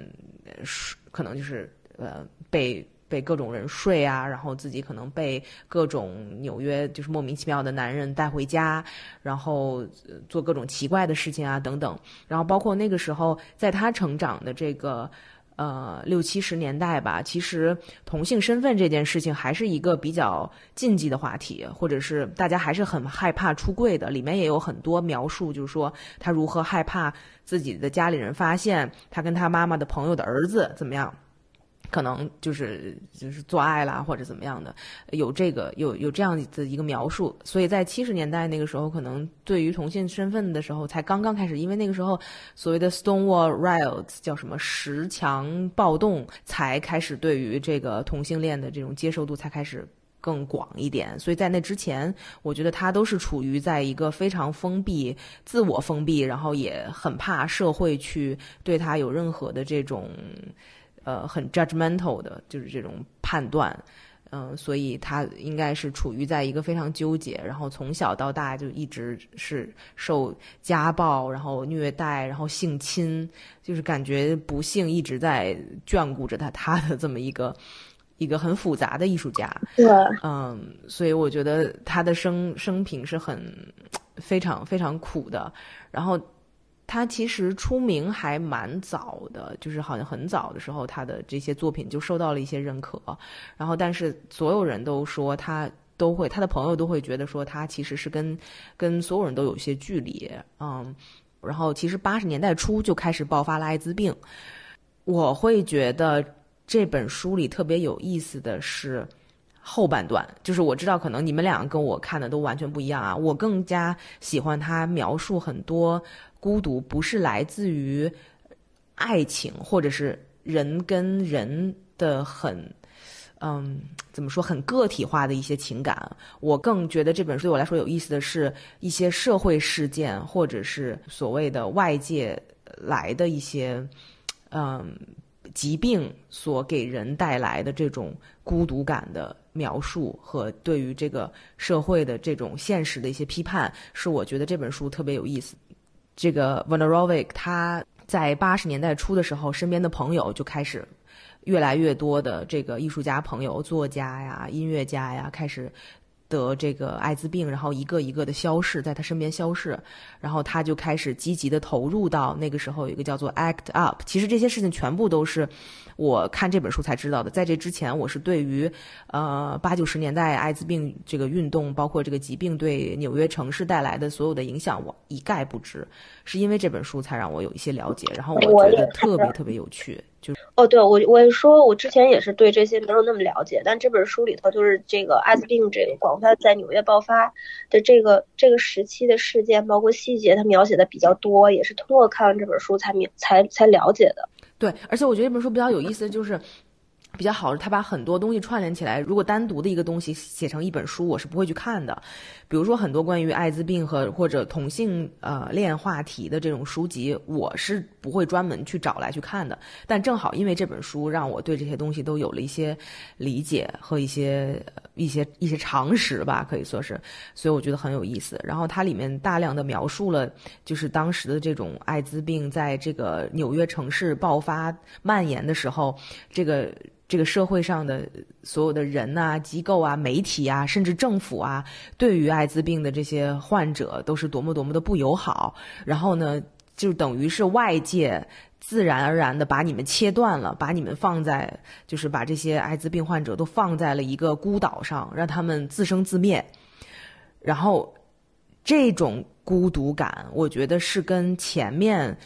可能就是呃被。被各种人睡啊，然后自己可能被各种纽约就是莫名其妙的男人带回家，然后、做各种奇怪的事情啊等等，然后包括那个时候在他成长的这个呃六七十年代吧，其实同性身份这件事情还是一个比较禁忌的话题，或者是大家还是很害怕出柜的。里面也有很多描述，就是说他如何害怕自己的家里人发现他跟他妈妈的朋友的儿子怎么样。可能就是就是做爱啦，或者怎么样的，有这个有有这样的一个描述，所以在七十年代那个时候，可能对于同性身份的时候才刚刚开始，因为那个时候所谓的 Stonewall Riots 叫什么石墙暴动，才开始对于这个同性恋的这种接受度才开始。更广一点，所以在那之前，我觉得他都是处于在一个非常封闭、自我封闭，然后也很怕社会去对他有任何的这种呃很 judgmental 的，就是这种判断。嗯，所以他应该是处于在一个非常纠结，然后从小到大就一直是受家暴，然后虐待，然后性侵，就是感觉不幸一直在眷顾着他，他的这么一个一个很复杂的艺术家。对，嗯，所以我觉得他的生生平是很非常非常苦的。然后他其实出名还蛮早的，就是好像很早的时候，他的这些作品就受到了一些认可。然后，但是所有人都说他都会，他的朋友都会觉得说他其实是跟跟所有人都有一些距离。嗯，然后其实八十年代初就开始爆发了艾滋病。我会觉得这本书里特别有意思的是后半段，就是我知道可能你们两个跟我看的都完全不一样啊。我更加喜欢他描述很多孤独，不是来自于爱情，或者是人跟人的很，嗯，怎么说很个体化的一些情感。我更觉得这本书对我来说有意思的是一些社会事件，或者是所谓的外界来的一些。嗯，疾病所给人带来的这种孤独感的描述和对于这个社会的这种现实的一些批判，是我觉得这本书特别有意思。这个 v a n e r o v i c 他在八十年代初的时候，身边的朋友就开始越来越多的这个艺术家朋友、作家呀、音乐家呀开始。得这个艾滋病，然后一个一个的消逝，在他身边消逝，然后他就开始积极的投入到那个时候有一个叫做 ACT UP。其实这些事情全部都是我看这本书才知道的，在这之前我是对于呃八九十年代艾滋病这个运动，包括这个疾病对纽约城市带来的所有的影响，我一概不知。是因为这本书才让我有一些了解，然后我觉得特别特别有趣。就哦，对我我说我之前也是对这些没有那么了解，但这本书里头就是这个艾滋病这个广泛在纽约爆发的这个这个时期的事件，包括细节，它描写的比较多，也是通过看完这本书才明才才了解的。对，而且我觉得这本书比较有意思的就是。比较好是，他把很多东西串联起来。如果单独的一个东西写成一本书，我是不会去看的。比如说很多关于艾滋病和或者同性呃恋话题的这种书籍，我是不会专门去找来去看的。但正好因为这本书，让我对这些东西都有了一些理解和一些一些一些常识吧，可以说是。所以我觉得很有意思。然后它里面大量的描述了，就是当时的这种艾滋病在这个纽约城市爆发蔓延的时候，这个。这个社会上的所有的人呐、机构啊、媒体啊，甚至政府啊，对于艾滋病的这些患者都是多么多么的不友好。然后呢，就等于是外界自然而然的把你们切断了，把你们放在，就是把这些艾滋病患者都放在了一个孤岛上，让他们自生自灭。然后，这种孤独感，我觉得是跟前面。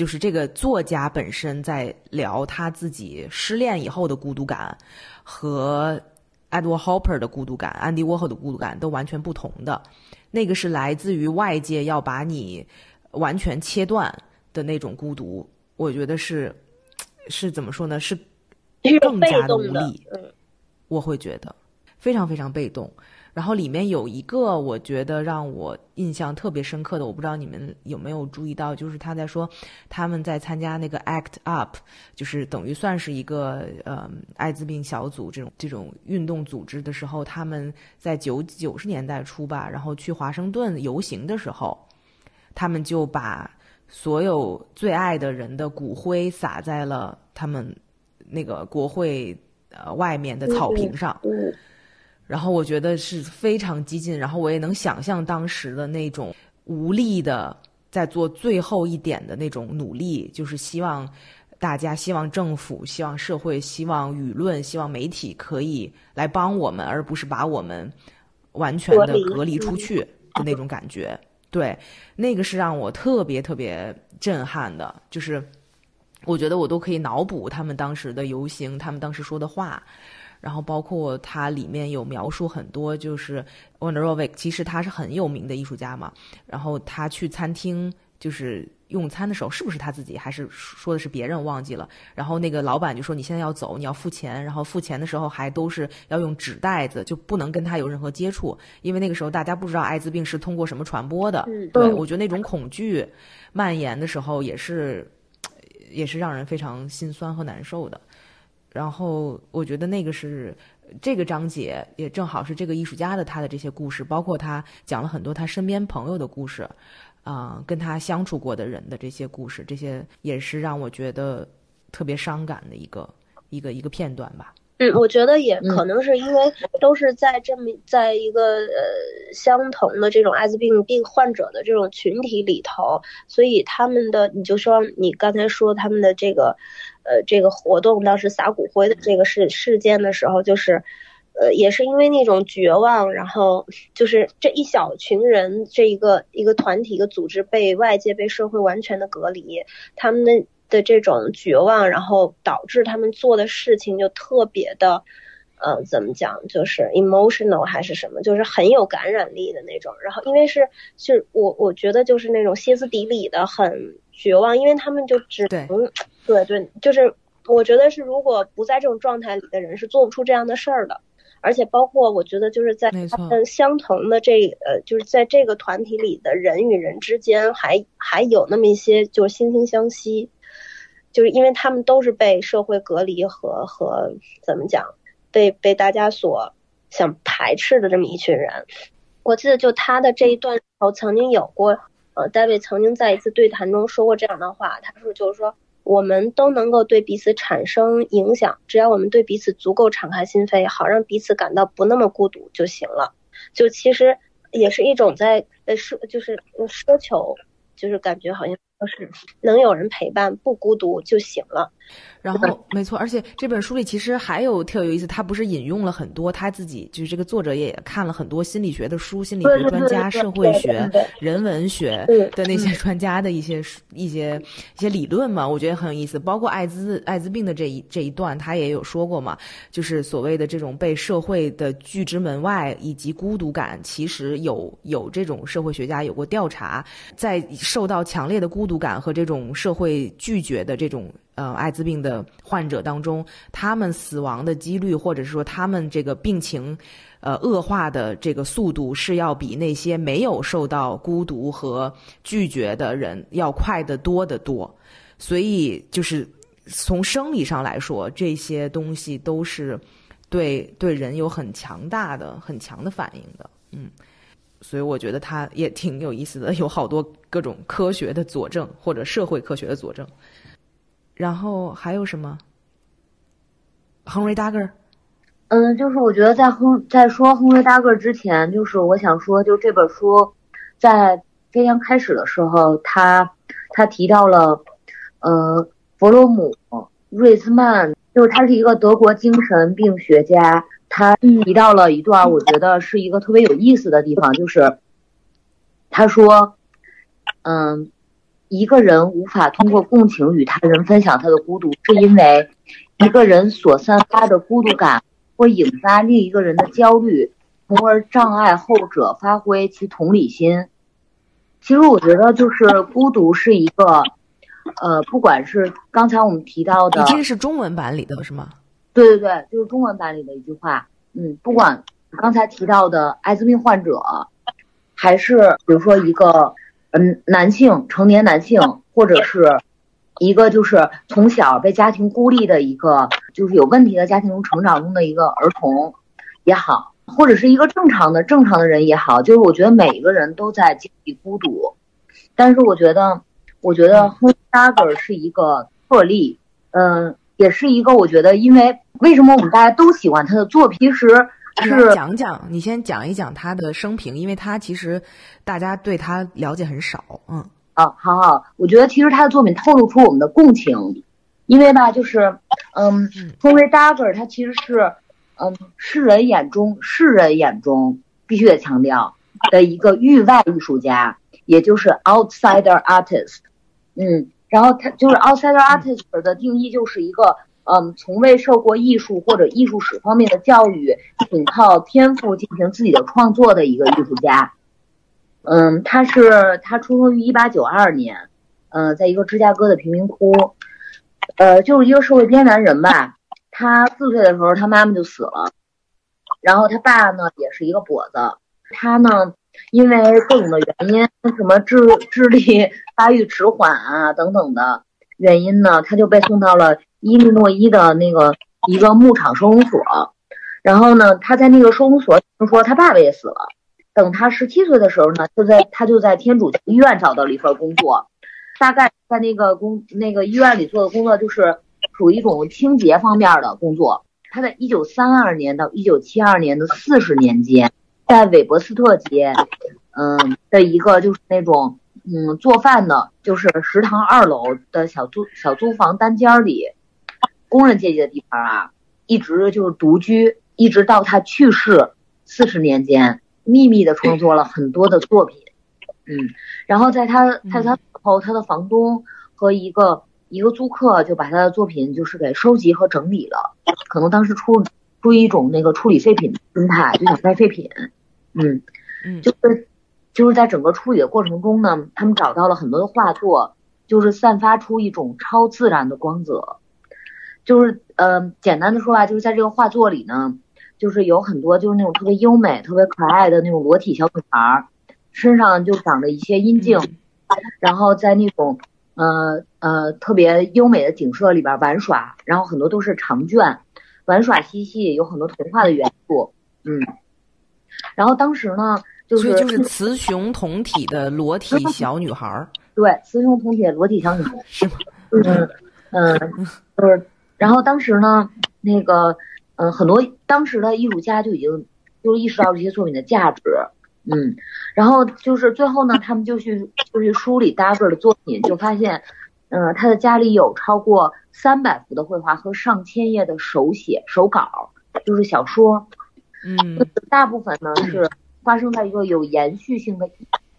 就是这个作家本身在聊他自己失恋以后的孤独感，和 Edward Hopper 的孤独感、安迪沃霍的孤独感都完全不同的。那个是来自于外界要把你完全切断的那种孤独，我觉得是是怎么说呢？是更加的无力。我会觉得非常非常被动。然后里面有一个我觉得让我印象特别深刻的，我不知道你们有没有注意到，就是他在说他们在参加那个 ACT UP，就是等于算是一个呃艾滋病小组这种这种运动组织的时候，他们在九九十年代初吧，然后去华盛顿游行的时候，他们就把所有最爱的人的骨灰撒在了他们那个国会呃外面的草坪上。然后我觉得是非常激进，然后我也能想象当时的那种无力的，在做最后一点的那种努力，就是希望大家、希望政府、希望社会、希望舆论、希望媒体可以来帮我们，而不是把我们完全的隔离出去的那种感觉。对，那个是让我特别特别震撼的，就是我觉得我都可以脑补他们当时的游行，他们当时说的话。然后包括它里面有描述很多，就是 Wonderovic 其实他是很有名的艺术家嘛。然后他去餐厅就是用餐的时候，是不是他自己还是说的是别人忘记了？然后那个老板就说：“你现在要走，你要付钱。”然后付钱的时候还都是要用纸袋子，就不能跟他有任何接触，因为那个时候大家不知道艾滋病是通过什么传播的。对，我觉得那种恐惧蔓延的时候，也是也是让人非常心酸和难受的。然后我觉得那个是这个章节也正好是这个艺术家的他的这些故事，包括他讲了很多他身边朋友的故事，啊，跟他相处过的人的这些故事，这些也是让我觉得特别伤感的一个一个一个片段吧。嗯，我觉得也可能是因为都是在这么在一个呃相同的这种艾滋病病患者的这种群体里头，所以他们的你就说你刚才说他们的这个呃这个活动当时撒骨灰的这个事事件的时候，就是呃也是因为那种绝望，然后就是这一小群人这一个一个团体一个组织被外界被社会完全的隔离，他们的。的这种绝望，然后导致他们做的事情就特别的，呃，怎么讲，就是 emotional 还是什么，就是很有感染力的那种。然后因为是，是我我觉得就是那种歇斯底里的很绝望，因为他们就只能，对对，就是我觉得是如果不在这种状态里的人是做不出这样的事儿的。而且包括我觉得就是在他们相同的这呃，就是在这个团体里的人与人之间还还有那么一些就是惺惺相惜。就是因为他们都是被社会隔离和和怎么讲，被被大家所想排斥的这么一群人。我记得就他的这一段，我曾经有过，呃，大卫曾经在一次对谈中说过这样的话，他说就是说我们都能够对彼此产生影响，只要我们对彼此足够敞开心扉，好让彼此感到不那么孤独就行了。就其实也是一种在呃奢就是奢求，就是感觉好像。就是能有人陪伴，不孤独就行了。然后，没错，而且这本书里其实还有特有意思，他不是引用了很多他自己，就是这个作者也看了很多心理学的书，心理学专家、社会学、人文学的那些专家的一些一些一些理论嘛，我觉得很有意思。包括艾滋艾滋病的这一这一段，他也有说过嘛，就是所谓的这种被社会的拒之门外以及孤独感，其实有有这种社会学家有过调查，在受到强烈的孤独感和这种社会拒绝的这种。呃，艾滋病的患者当中，他们死亡的几率，或者是说他们这个病情，呃，恶化的这个速度，是要比那些没有受到孤独和拒绝的人要快得多得多。所以，就是从生理上来说，这些东西都是对对人有很强大的、很强的反应的。嗯，所以我觉得他也挺有意思的，有好多各种科学的佐证或者社会科学的佐证。然后还有什么？Henry Dagger，嗯，就是我觉得在亨在说 Henry Dagger 之前，就是我想说，就这本书在非常开始的时候，他他提到了，呃，弗洛姆瑞兹曼，就是他是一个德国精神病学家，他提到了一段，我觉得是一个特别有意思的地方，就是他说，嗯。一个人无法通过共情与他人分享他的孤独，是因为一个人所散发的孤独感会引发另一个人的焦虑，从而障碍后者发挥其同理心。其实我觉得，就是孤独是一个，呃，不管是刚才我们提到的，这个是中文版里的是吗？对对对，就是中文版里的一句话。嗯，不管刚才提到的艾滋病患者，还是比如说一个。嗯，男性成年男性，或者是一个就是从小被家庭孤立的一个，就是有问题的家庭中成长中的一个儿童也好，或者是一个正常的正常的人也好，就是我觉得每一个人都在经历孤独，但是我觉得，我觉得 h o d a g e r 是一个特例，嗯，也是一个我觉得，因为为什么我们大家都喜欢他的作品是。是讲讲，你先讲一讲他的生平，因为他其实大家对他了解很少。嗯，啊，好好，我觉得其实他的作品透露出我们的共情，因为吧，就是，嗯，Henry Dagger 他其实是，嗯，世人眼中世人眼中必须得强调的一个域外艺术家，也就是 outsider artist。嗯，然后他就是 outsider artist 的定义就是一个。嗯，从未受过艺术或者艺术史方面的教育，仅靠天赋进行自己的创作的一个艺术家。嗯，他是他出生于一八九二年，嗯，在一个芝加哥的贫民窟，呃，就是一个社会边缘人吧。他四岁的时候，他妈妈就死了，然后他爸呢也是一个跛子。他呢，因为各种的原因，什么智智力发育迟缓啊等等的原因呢，他就被送到了。伊利诺伊的那个一个牧场收容所，然后呢，他在那个收容所听说他爸爸也死了。等他十七岁的时候呢，就在他就在天主医院找到了一份工作，大概在那个工那个医院里做的工作就是属于一种清洁方面的工作。他在一九三二年到一九七二年的四十年间，在韦伯斯特街，嗯的一个就是那种嗯做饭的，就是食堂二楼的小租小租房单间里，工人阶级的地方啊，一直就是独居，一直到他去世四十年间，秘密的创作了很多的作品，嗯，然后在他在他死后，他的房东和一个。一个租客就把他的作品就是给收集和整理了，可能当时出出于一种那个处理废品的心态，就想卖废品，嗯嗯，就是就是在整个处理的过程中呢，他们找到了很多的画作，就是散发出一种超自然的光泽，就是呃简单的说吧，就是在这个画作里呢，就是有很多就是那种特别优美、特别可爱的那种裸体小女孩，身上就长着一些阴茎，然后在那种。呃呃，特别优美的景色里边玩耍，然后很多都是长卷，玩耍嬉戏，有很多童话的元素，嗯。然后当时呢，就是就是雌雄同体的裸体 小女孩儿，对，雌雄同体的裸体小女孩是吗？嗯嗯，就是。然后当时呢，那个嗯，很多当时的艺术家就已经就意识到这些作品的价值。嗯，然后就是最后呢，他们就去就去梳理 Dagger 的作品，就发现，嗯，他的家里有超过三百幅的绘画和上千页的手写手稿，就是小说。嗯，大部分呢是 发生在一个有延续性的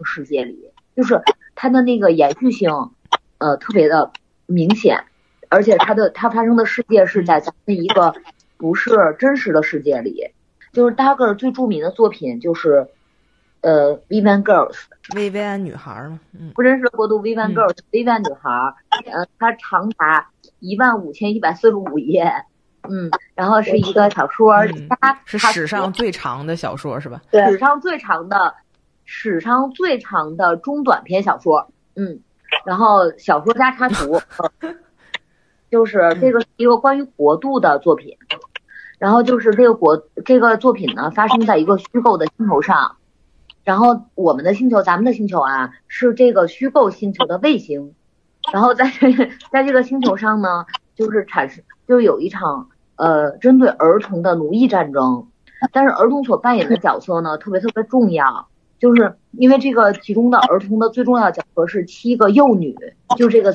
世界里，就是它的那个延续性，呃，特别的明显，而且它的它发生的世界是在咱们一个不是真实的世界里。就是 Dagger 最著名的作品就是。呃，Vivian Girls，薇薇安女孩嘛，嗯，不真实的国度，Vivian Girls，Vivian 女孩，呃，它长达一万五千一百四十五页，嗯，然后是一个小说，它是史上最长的小说是吧？对，史上最长的，史上最长的中短篇小说，嗯，然后小说家插图，就是这个是一个关于国度的作品，然后就是这个国这个作品呢，发生在一个虚构的星球上。然后我们的星球，咱们的星球啊，是这个虚构星球的卫星。然后在这 在这个星球上呢，就是产生，就有一场呃针对儿童的奴役战争。但是儿童所扮演的角色呢，特别特别重要，就是因为这个其中的儿童的最重要角色是七个幼女，就这个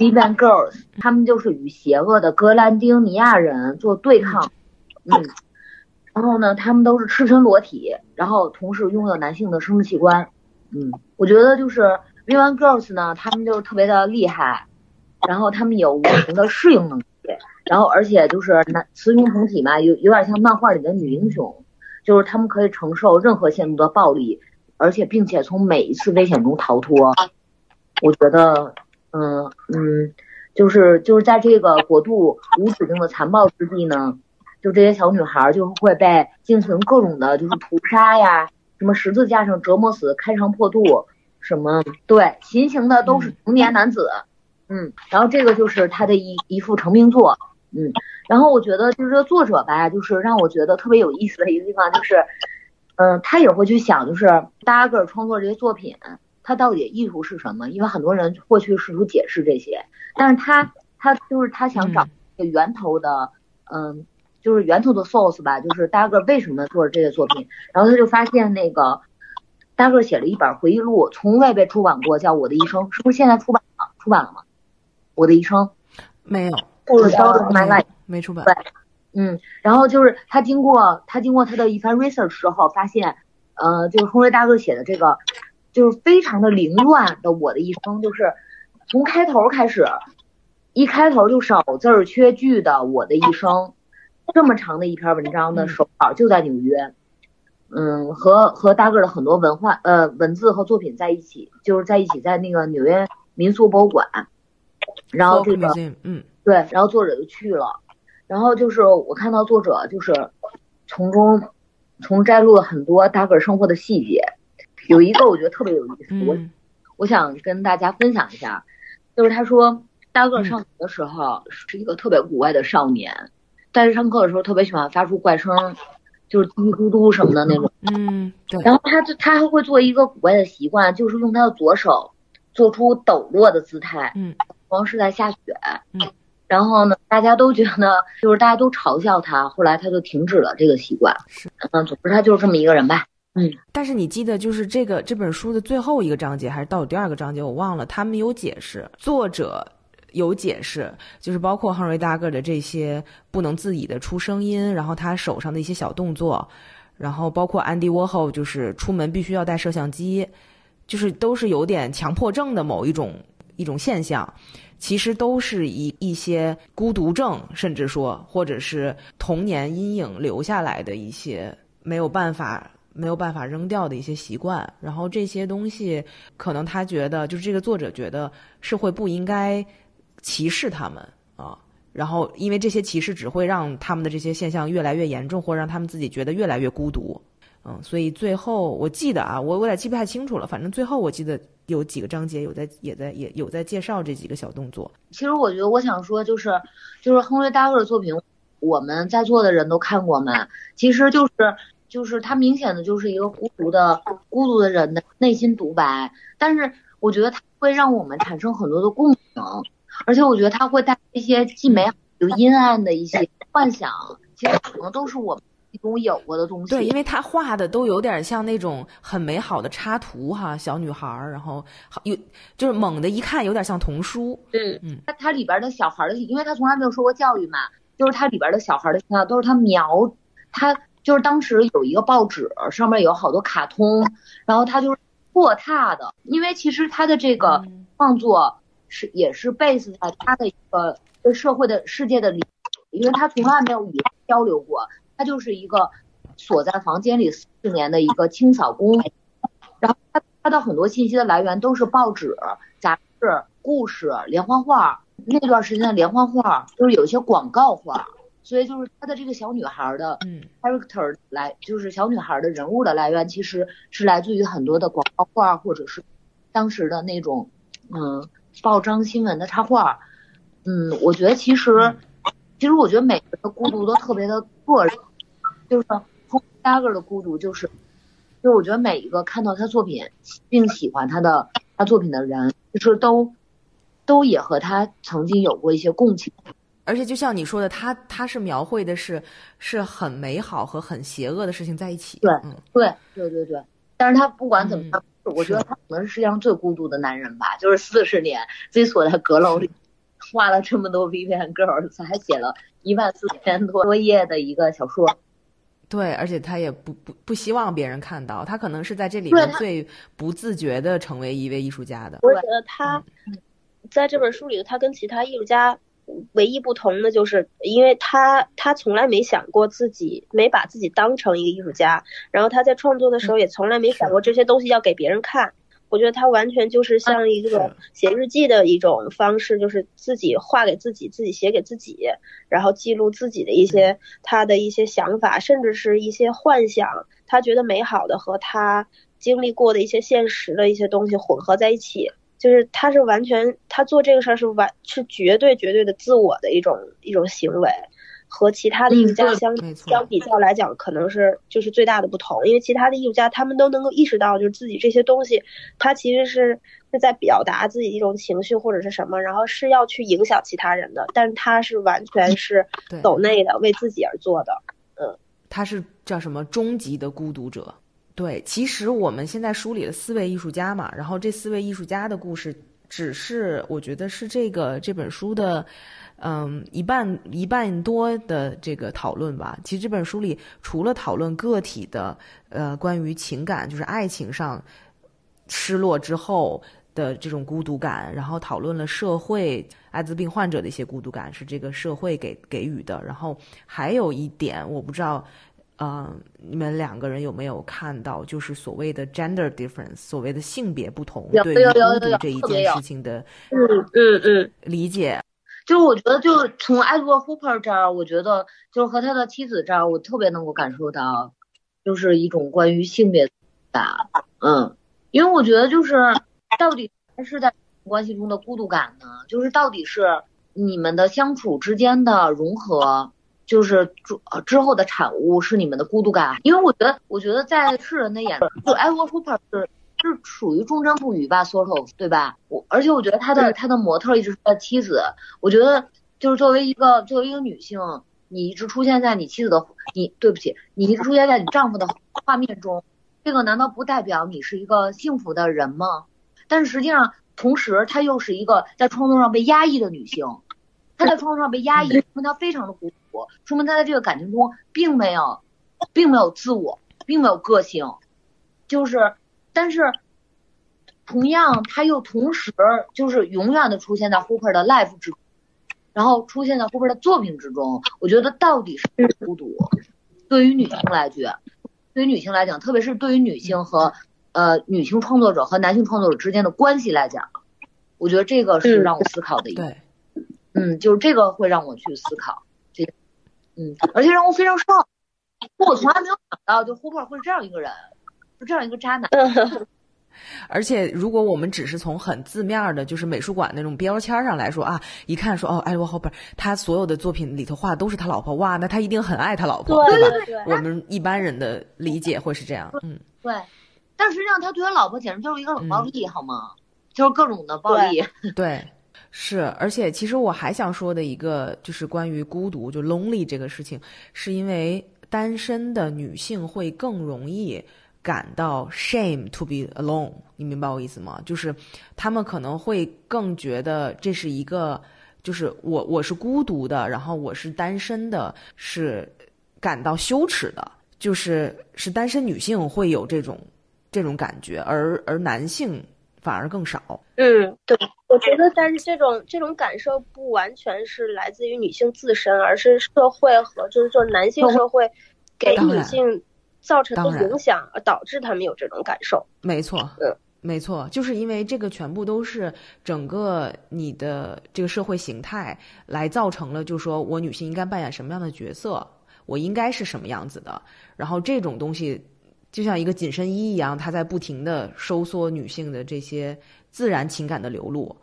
v i v a n Girls，他们就是与邪恶的格兰丁尼亚人做对抗，嗯。然后呢，他们都是赤身裸体，然后同时拥有男性的生殖器官。嗯，我觉得就是 V One Girls 呢，他们就特别的厉害，然后他们有无穷的适应能力，然后而且就是男雌雄同体嘛，有有点像漫画里的女英雄，就是他们可以承受任何限度的暴力，而且并且从每一次危险中逃脱。我觉得，嗯嗯，就是就是在这个国度无止境的残暴之地呢。就这些小女孩就会被进行各种的，就是屠杀呀，什么十字架上折磨死、开肠破肚，什么对，行刑的都是成年男子，嗯，然后这个就是他的一一幅成名作，嗯，然后我觉得就是这个作者吧，就是让我觉得特别有意思的一个地方就是，嗯，他也会去想，就是大家个创作这些作品，他到底意图是什么？因为很多人会去试图解释这些，但是他他就是他想找一个源头的，嗯。就是源头的 source 吧，就是 Dagger 为什么做这些作品，然后他就发现那个 Dagger 写了一本回忆录，从未被出版过，叫《我的一生》，是不是现在出版了？出版了吗？我的一生没有，不是 My Life 没出版。对，嗯，然后就是他经过他经过他的一番 research 之后，发现，呃，就是亨瑞大哥写的这个，就是非常的凌乱的《我的一生》，就是从开头开始，一开头就少字儿缺句的《我的一生》。这么长的一篇文章的手稿就在纽约，嗯，和和大个的很多文化呃文字和作品在一起，就是在一起在那个纽约民俗博物馆，然后这个嗯对，然后作者就去了，然后就是我看到作者就是从中从摘录了很多大个生活的细节，有一个我觉得特别有意思，我我想跟大家分享一下，就是他说大个上学的时候是一个特别古怪的少年。但是上课的时候特别喜欢发出怪声，就是嘀嘟嘟什么的那种。嗯，对。然后他就他还会做一个古怪的习惯，就是用他的左手做出抖落的姿态。嗯，光是在下雪。嗯，然后呢，大家都觉得就是大家都嘲笑他，后来他就停止了这个习惯。是，嗯，总之他就是这么一个人吧。嗯，但是你记得，就是这个这本书的最后一个章节，还是倒数第二个章节，我忘了，他们有解释，作者有解释，就是包括 Henry Dagger 的这些不能自已的出声音，然后他手上的一些小动作，然后包括安迪沃后就是出门必须要带摄像机，就是都是有点强迫症的某一种一种现象，其实都是一一些孤独症，甚至说或者是童年阴影留下来的一些没有办法。没有办法扔掉的一些习惯，然后这些东西可能他觉得，就是这个作者觉得社会不应该歧视他们啊，然后因为这些歧视只会让他们的这些现象越来越严重，或让他们自己觉得越来越孤独，嗯，所以最后我记得啊，我我有点记不太清楚了，反正最后我记得有几个章节有在也在也有在介绍这几个小动作。其实我觉得我想说就是就是亨利·达格的作品，我们在座的人都看过吗？其实就是。就是他明显的就是一个孤独的孤独的人的内心独白，但是我觉得他会让我们产生很多的共鸣，而且我觉得他会带一些既美好又阴暗的一些幻想，其实可能都是我们中有过的东西。对，因为他画的都有点像那种很美好的插图哈，小女孩儿，然后有就是猛的一看有点像童书。嗯嗯，他他里边的小孩的，因为他从来没有受过教育嘛，就是他里边的小孩的形象都是他描他。就是当时有一个报纸，上面有好多卡通，然后他就是错踏的，因为其实他的这个创作是也是 base 在他的一个对社会的世界的理，因为他从来没有与交流过，他就是一个锁在房间里四十年的一个清扫工，然后他他的很多信息的来源都是报纸、杂志、故事、连环画，那段时间的连环画就是有一些广告画。所以就是她的这个小女孩的 character 来，就是小女孩的人物的来源，其实是来自于很多的广告画，或者是当时的那种嗯报章新闻的插画。嗯，我觉得其实其实我觉得每个人的孤独都特别的个人，就是 Dagger 的孤独就是，就我觉得每一个看到他作品并喜欢他的他作品的人，就是都都也和他曾经有过一些共情。而且就像你说的，他他是描绘的是是很美好和很邪恶的事情在一起。对，对，对，对，对。但是他不管怎么样，我觉得他可能是世界上最孤独的男人吧。就是四十年自己锁在阁楼里，画了这么多 Vivian Girls，还写了一万四千多多页的一个小说。对，而且他也不不不希望别人看到，他可能是在这里面最不自觉的成为一位艺术家的。我觉得他在这本书里，他跟其他艺术家。唯一不同的就是，因为他他从来没想过自己，没把自己当成一个艺术家，然后他在创作的时候也从来没想过这些东西要给别人看。我觉得他完全就是像一个写日记的一种方式，就是自己画给自己，自己写给自己，然后记录自己的一些他的一些想法，甚至是一些幻想，他觉得美好的和他经历过的一些现实的一些东西混合在一起。就是他是完全，他做这个事儿是完是绝对绝对的自我的一种一种行为，和其他的艺术家相相比较来讲，可能是就是最大的不同。因为其他的艺术家他们都能够意识到，就是自己这些东西，他其实是是在表达自己一种情绪或者是什么，然后是要去影响其他人的。但他是完全是走内的，为自己而做的。嗯，他是叫什么终极的孤独者。对，其实我们现在梳理了四位艺术家嘛，然后这四位艺术家的故事，只是我觉得是这个这本书的，嗯，一半一半多的这个讨论吧。其实这本书里除了讨论个体的，呃，关于情感，就是爱情上失落之后的这种孤独感，然后讨论了社会艾滋病患者的一些孤独感，是这个社会给给予的。然后还有一点，我不知道。嗯，你们两个人有没有看到，就是所谓的 gender difference，所谓的性别不同，对于孤独这一件事情的，嗯嗯嗯，理解。就是我觉得，就是从 Edward Hooper 这儿，我觉得就是和他的妻子这儿，我特别能够感受到，就是一种关于性别感。嗯，因为我觉得，就是到底还是在关系中的孤独感呢？就是到底是你们的相处之间的融合。就是之之后的产物是你们的孤独感，因为我觉得，我觉得在世人的眼，就 Edward Hooper 是是属于忠贞不渝吧，sort of，对吧？我而且我觉得他的他的模特一直是他的妻子，我觉得就是作为一个作为一个女性，你一直出现在你妻子的你对不起，你一直出现在你丈夫的画面中，这个难道不代表你是一个幸福的人吗？但是实际上，同时她又是一个在创作上被压抑的女性，她在创作上被压抑，说明她非常的孤独，说明她在这个感情中并没有，并没有自我，并没有个性，就是，但是。同样，他又同时就是永远的出现在 Hooper 的 life 之中，然后出现在 Hooper 的作品之中。我觉得到底是孤独，对于女性来讲，对于女性来讲，特别是对于女性和呃女性创作者和男性创作者之间的关系来讲，我觉得这个是让我思考的一个，嗯，就是这个会让我去思考这，嗯，而且让我非常失望，我从来没有想到，就 Hooper 会是这样一个人，是这样一个渣男。而且，如果我们只是从很字面的，就是美术馆那种标签上来说啊，一看说哦，艾沃霍珀他所有的作品里头画的都是他老婆，哇，那他一定很爱他老婆，对吧？我们一般人的理解会是这样，嗯，对。但实际上，他对他老婆简直就是一个冷暴力，好吗？就是各种的暴力。对，是。而且，其实我还想说的一个，就是关于孤独，就 lonely 这个事情，是因为单身的女性会更容易。感到 shame to be alone，你明白我意思吗？就是他们可能会更觉得这是一个，就是我我是孤独的，然后我是单身的，是感到羞耻的，就是是单身女性会有这种这种感觉，而而男性反而更少。嗯，对，我觉得，但是这种这种感受不完全是来自于女性自身，而是社会和就是说男性社会给女性。造成的影响而导致他们有这种感受，没错，嗯，没错，就是因为这个全部都是整个你的这个社会形态来造成了，就是说我女性应该扮演什么样的角色，我应该是什么样子的，然后这种东西就像一个紧身衣一样，它在不停的收缩女性的这些自然情感的流露，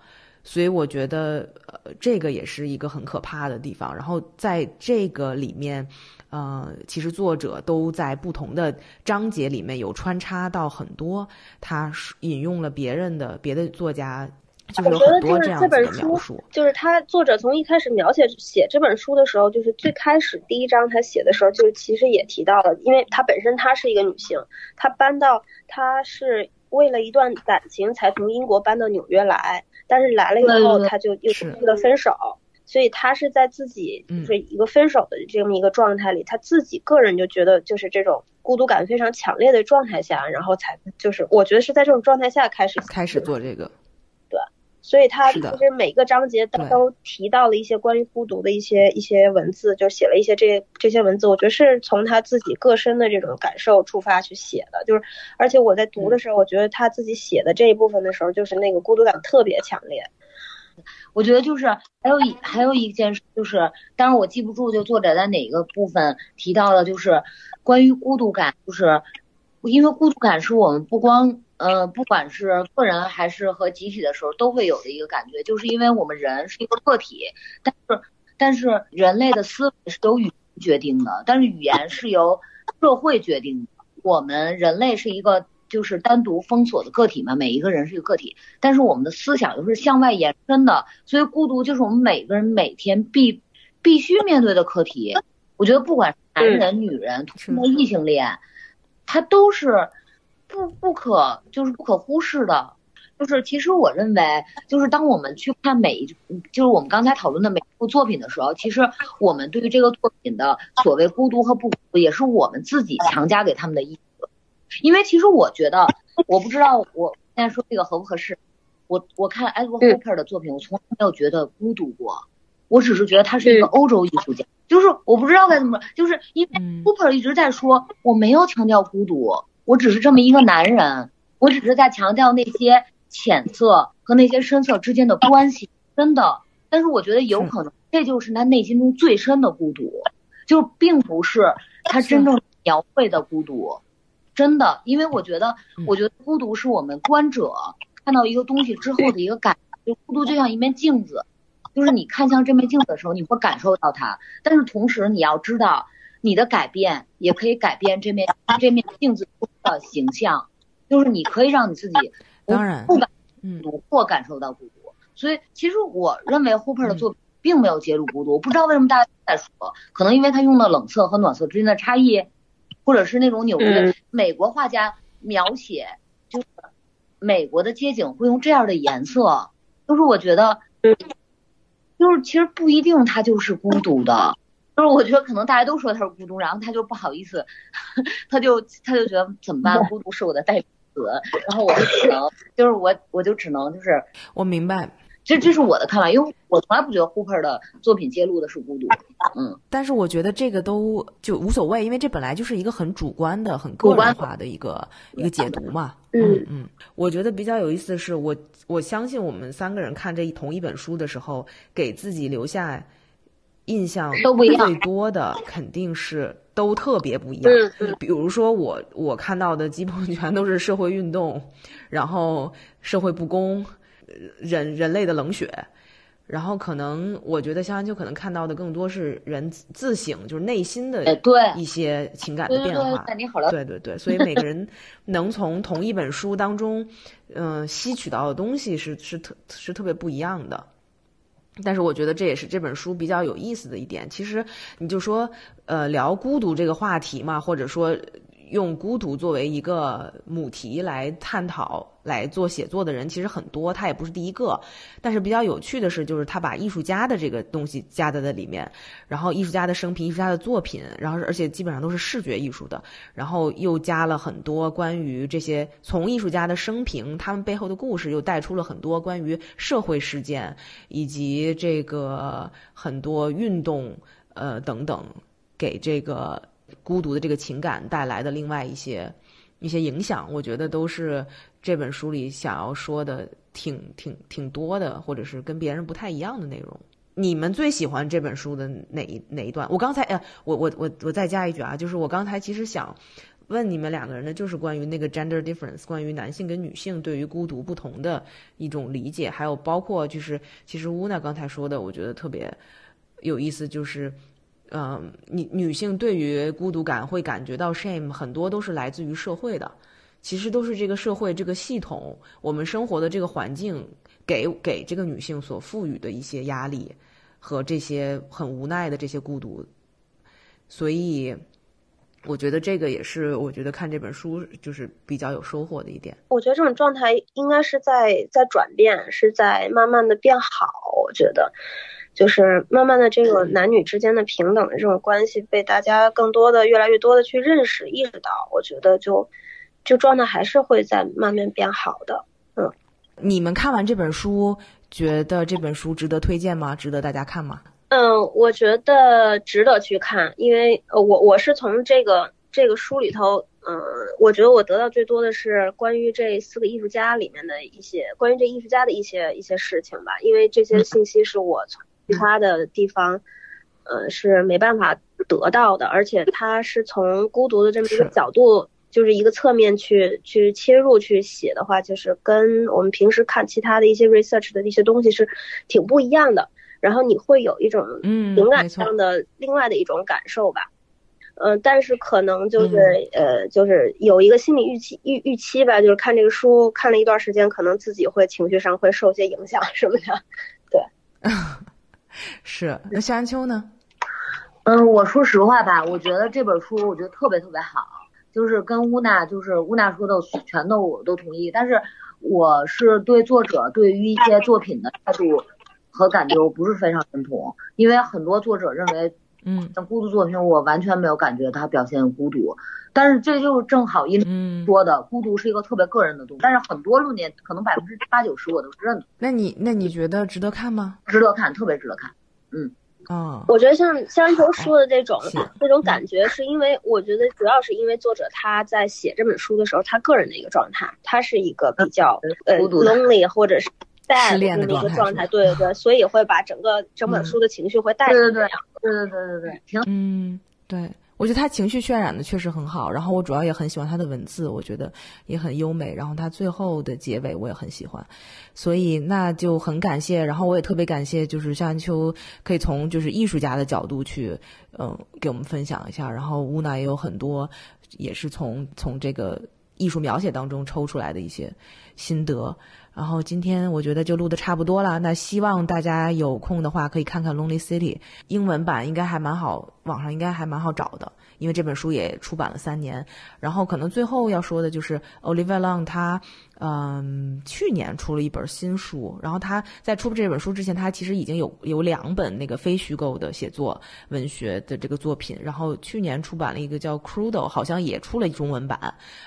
所以我觉得呃这个也是一个很可怕的地方，然后在这个里面。呃，其实作者都在不同的章节里面有穿插到很多，他引用了别人的别的作家，就是有很多这样子的描述。就是他作者从一开始描写写这本书的时候，就是最开始第一章他写的时候，就是其实也提到了，因为他本身她是一个女性，她搬到她是为了一段感情才从英国搬到纽约来，但是来了以后，他就又提了分手。所以他是在自己就是一个分手的这么一个状态里，他自己个人就觉得就是这种孤独感非常强烈的状态下，然后才就是我觉得是在这种状态下开始开始做这个，对，所以他其实每个章节都都提到了一些关于孤独的一些一些文字，就写了一些这这些文字，我觉得是从他自己个身的这种感受出发去写的，就是而且我在读的时候，我觉得他自己写的这一部分的时候，就是那个孤独感特别强烈。我觉得就是还有一还有一件事，就是当然我记不住，就作者在哪个部分提到了，就是关于孤独感，就是因为孤独感是我们不光呃不管是个人还是和集体的时候都会有的一个感觉，就是因为我们人是一个个体，但是但是人类的思维是由语言决定的，但是语言是由社会决定的，我们人类是一个。就是单独封锁的个体嘛，每一个人是一个个体，但是我们的思想又是向外延伸的，所以孤独就是我们每个人每天必必须面对的课题。我觉得不管是男人、女人、同性恋、异性恋，它都是不不可就是不可忽视的。就是其实我认为，就是当我们去看每一就是我们刚才讨论的每一部作品的时候，其实我们对于这个作品的所谓孤独和不孤独，也是我们自己强加给他们的意。因为其实我觉得，我不知道我现在说这个合不合适。我我看 Edward Hopper 的作品，我从来没有觉得孤独过。我只是觉得他是一个欧洲艺术家，就是我不知道该怎么说，就是因为 Hopper 一直在说我没有强调孤独，我只是这么一个男人，我只是在强调那些浅色和那些深色之间的关系，真的。但是我觉得有可能这就是他内心中最深的孤独，就并不是他真正描绘的孤独。真的，因为我觉得，我觉得孤独是我们观者看到一个东西之后的一个感，就孤独就像一面镜子，就是你看向这面镜子的时候，你会感受到它，但是同时你要知道，你的改变也可以改变这面这面镜子的形象，就是你可以让你自己当然不感孤独或感受到孤独。所以其实我认为 Hooper 的作品并没有揭露孤独。我不知道为什么大家都在说，可能因为他用的冷色和暖色之间的差异，或者是那种纽约、嗯美国画家描写就是美国的街景会用这样的颜色，就是我觉得，嗯就是其实不一定他就是孤独的。就是我觉得可能大家都说他是孤独，然后他就不好意思，他就他就觉得怎么办？孤独是我的代名词，然后我就只能就是我我就只能就是我明白，这这是我的看法，因为我从来不觉得 Hooper 的作品揭露的是孤独，嗯，但是我觉得这个都就无所谓，因为这本来就是一个很主观的、很个人化的一个一个解读嘛。嗯嗯，我觉得比较有意思的是，我我相信我们三个人看这一同一本书的时候，给自己留下印象都不一样最多的肯定是都特别不一样。比如说我我看到的基本全都是社会运动，然后社会不公，呃人人类的冷血。然后可能我觉得肖安秋可能看到的更多是人自自省，就是内心的一些情感的变化。对，你好了，对对对，所以每个人能从同一本书当中，嗯、吸取到的东西是是特是特别不一样的。但是我觉得这也是这本书比较有意思的一点。其实你就说，呃，聊孤独这个话题嘛，或者说用孤独作为一个母题来探讨、来做写作的人，其实很多，他也不是第一个。但是比较有趣的是，就是他把艺术家的这个东西加在了里面，然后艺术家的生平、艺术家的作品，然后而且基本上都是视觉艺术的，然后又加了很多关于这些从艺术家的生平，他们背后的故事，又带出了很多关于社会事件以及这个很多运动呃等等，给这个孤独的这个情感带来的另外一些一些影响，我觉得都是这本书里想要说的挺挺挺多的，或者是跟别人不太一样的内容。你们最喜欢这本书的哪一哪一段？我刚才呃，我我我我再加一句啊，就是我刚才其实想问你们两个人的，就是关于那个 gender difference，关于男性跟女性对于孤独不同的一种理解，还有包括就是其实乌娜刚才说的，我觉得特别有意思，就是。嗯，女女性对于孤独感会感觉到 shame，很多都是来自于社会的，其实都是这个社会、这个系统、我们生活的这个环境给给这个女性所赋予的一些压力和这些很无奈的这些孤独，所以我觉得这个也是我觉得看这本书就是比较有收获的一点。我觉得这种状态应该是在在转变，是在慢慢的变好。我觉得，就是慢慢的这个男女之间的平等的这种关系被大家更多的、越来越多的去认识、意识到。我觉得就就状态还是会在慢慢变好的。嗯你们看完这本书，觉得这本书值得推荐吗？值得大家看吗？嗯，我觉得值得去看，因为呃，我我是从这个这个书里头，嗯、我觉得我得到最多的是关于这四个艺术家里面的一些关于这艺术家的一些一些事情吧，因为这些信息是我从其他的地方，呃，是没办法得到的，而且他是从孤独的这么一个角度。就是一个侧面去去切入去写的话，就是跟我们平时看其他的一些 research 的一些东西是挺不一样的。然后你会有一种嗯情感上的另外的一种感受吧。嗯、但是可能就是、嗯呃，就是有一个心理预期预预期吧，就是看这个书看了一段时间，可能自己会情绪上会受些影响什么的。是。那夏安秋呢？嗯，我说实话吧，我觉得这本书我觉得特别特别好，就是跟乌娜就是乌娜说的全都我都同意，但是我是对作者对于一些作品的态度和感觉我不是非常认同，因为很多作者认为嗯像孤独作品我完全没有感觉他表现孤独，但是这就是正好因为嗯。说的孤独是一个特别个人的东西，但是很多论点可能百分之八九十我都是认同，那你那你觉得值得看吗？值得看，特别值得看。嗯我觉得像像安球说的这种是这种感觉，是因为我觉得主要是因为作者他在写这本书的时候，他个人的一个状态，他是一个比较呃孤独的 lonely 或者是失恋的这么一个状态，对对对，所以会把整个整本书的情绪会带对对对成这样。对对对对对，挺嗯，对，我觉得他情绪渲染的确实很好，然后我主要也很喜欢他的文字，我觉得也很优美，然后他最后的结尾我也很喜欢，所以那就很感谢，然后我也特别感谢，就是夏安秋可以从就是艺术家的角度去，嗯，给我们分享一下，然后乌娜也有很多也是从从这个艺术描写当中抽出来的一些心得。然后今天我觉得就录的差不多了，那希望大家有空的话可以看看《Lonely City》，英文版应该还蛮好，网上应该还蛮好找的，因为这本书也出版了三年。然后可能最后要说的就是 Olivia Long 他，嗯，去年出了一本新书，然后他在出这本书之前，他其实已经有有两本那个非虚构的写作文学的这个作品，然后去年出版了一个叫《Crudo》，好像也出了中文版，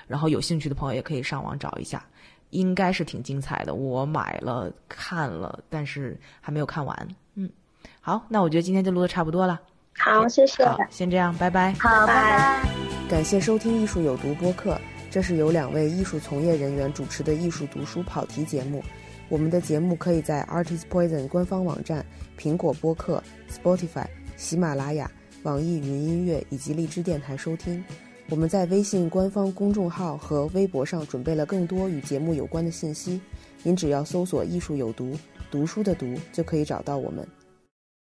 然后有兴趣的朋友也可以上网找一下。应该是挺精彩的，我买了看了，但是还没有看完。嗯，好，那我觉得今天就录的差不多了。好，谢谢。好，先这样，拜拜。好，拜拜。感谢收听《艺术有毒》播客，这是由两位艺术从业人员主持的艺术读书跑题节目。我们的节目可以在 Artist Poison 官方网站、苹果播客、Spotify、喜马拉雅、网易云音乐以及荔枝电台收听。我们在微信官方公众号和微博上准备了更多与节目有关的信息，您只要搜索“艺术有毒”，读书的“读”就可以找到我们。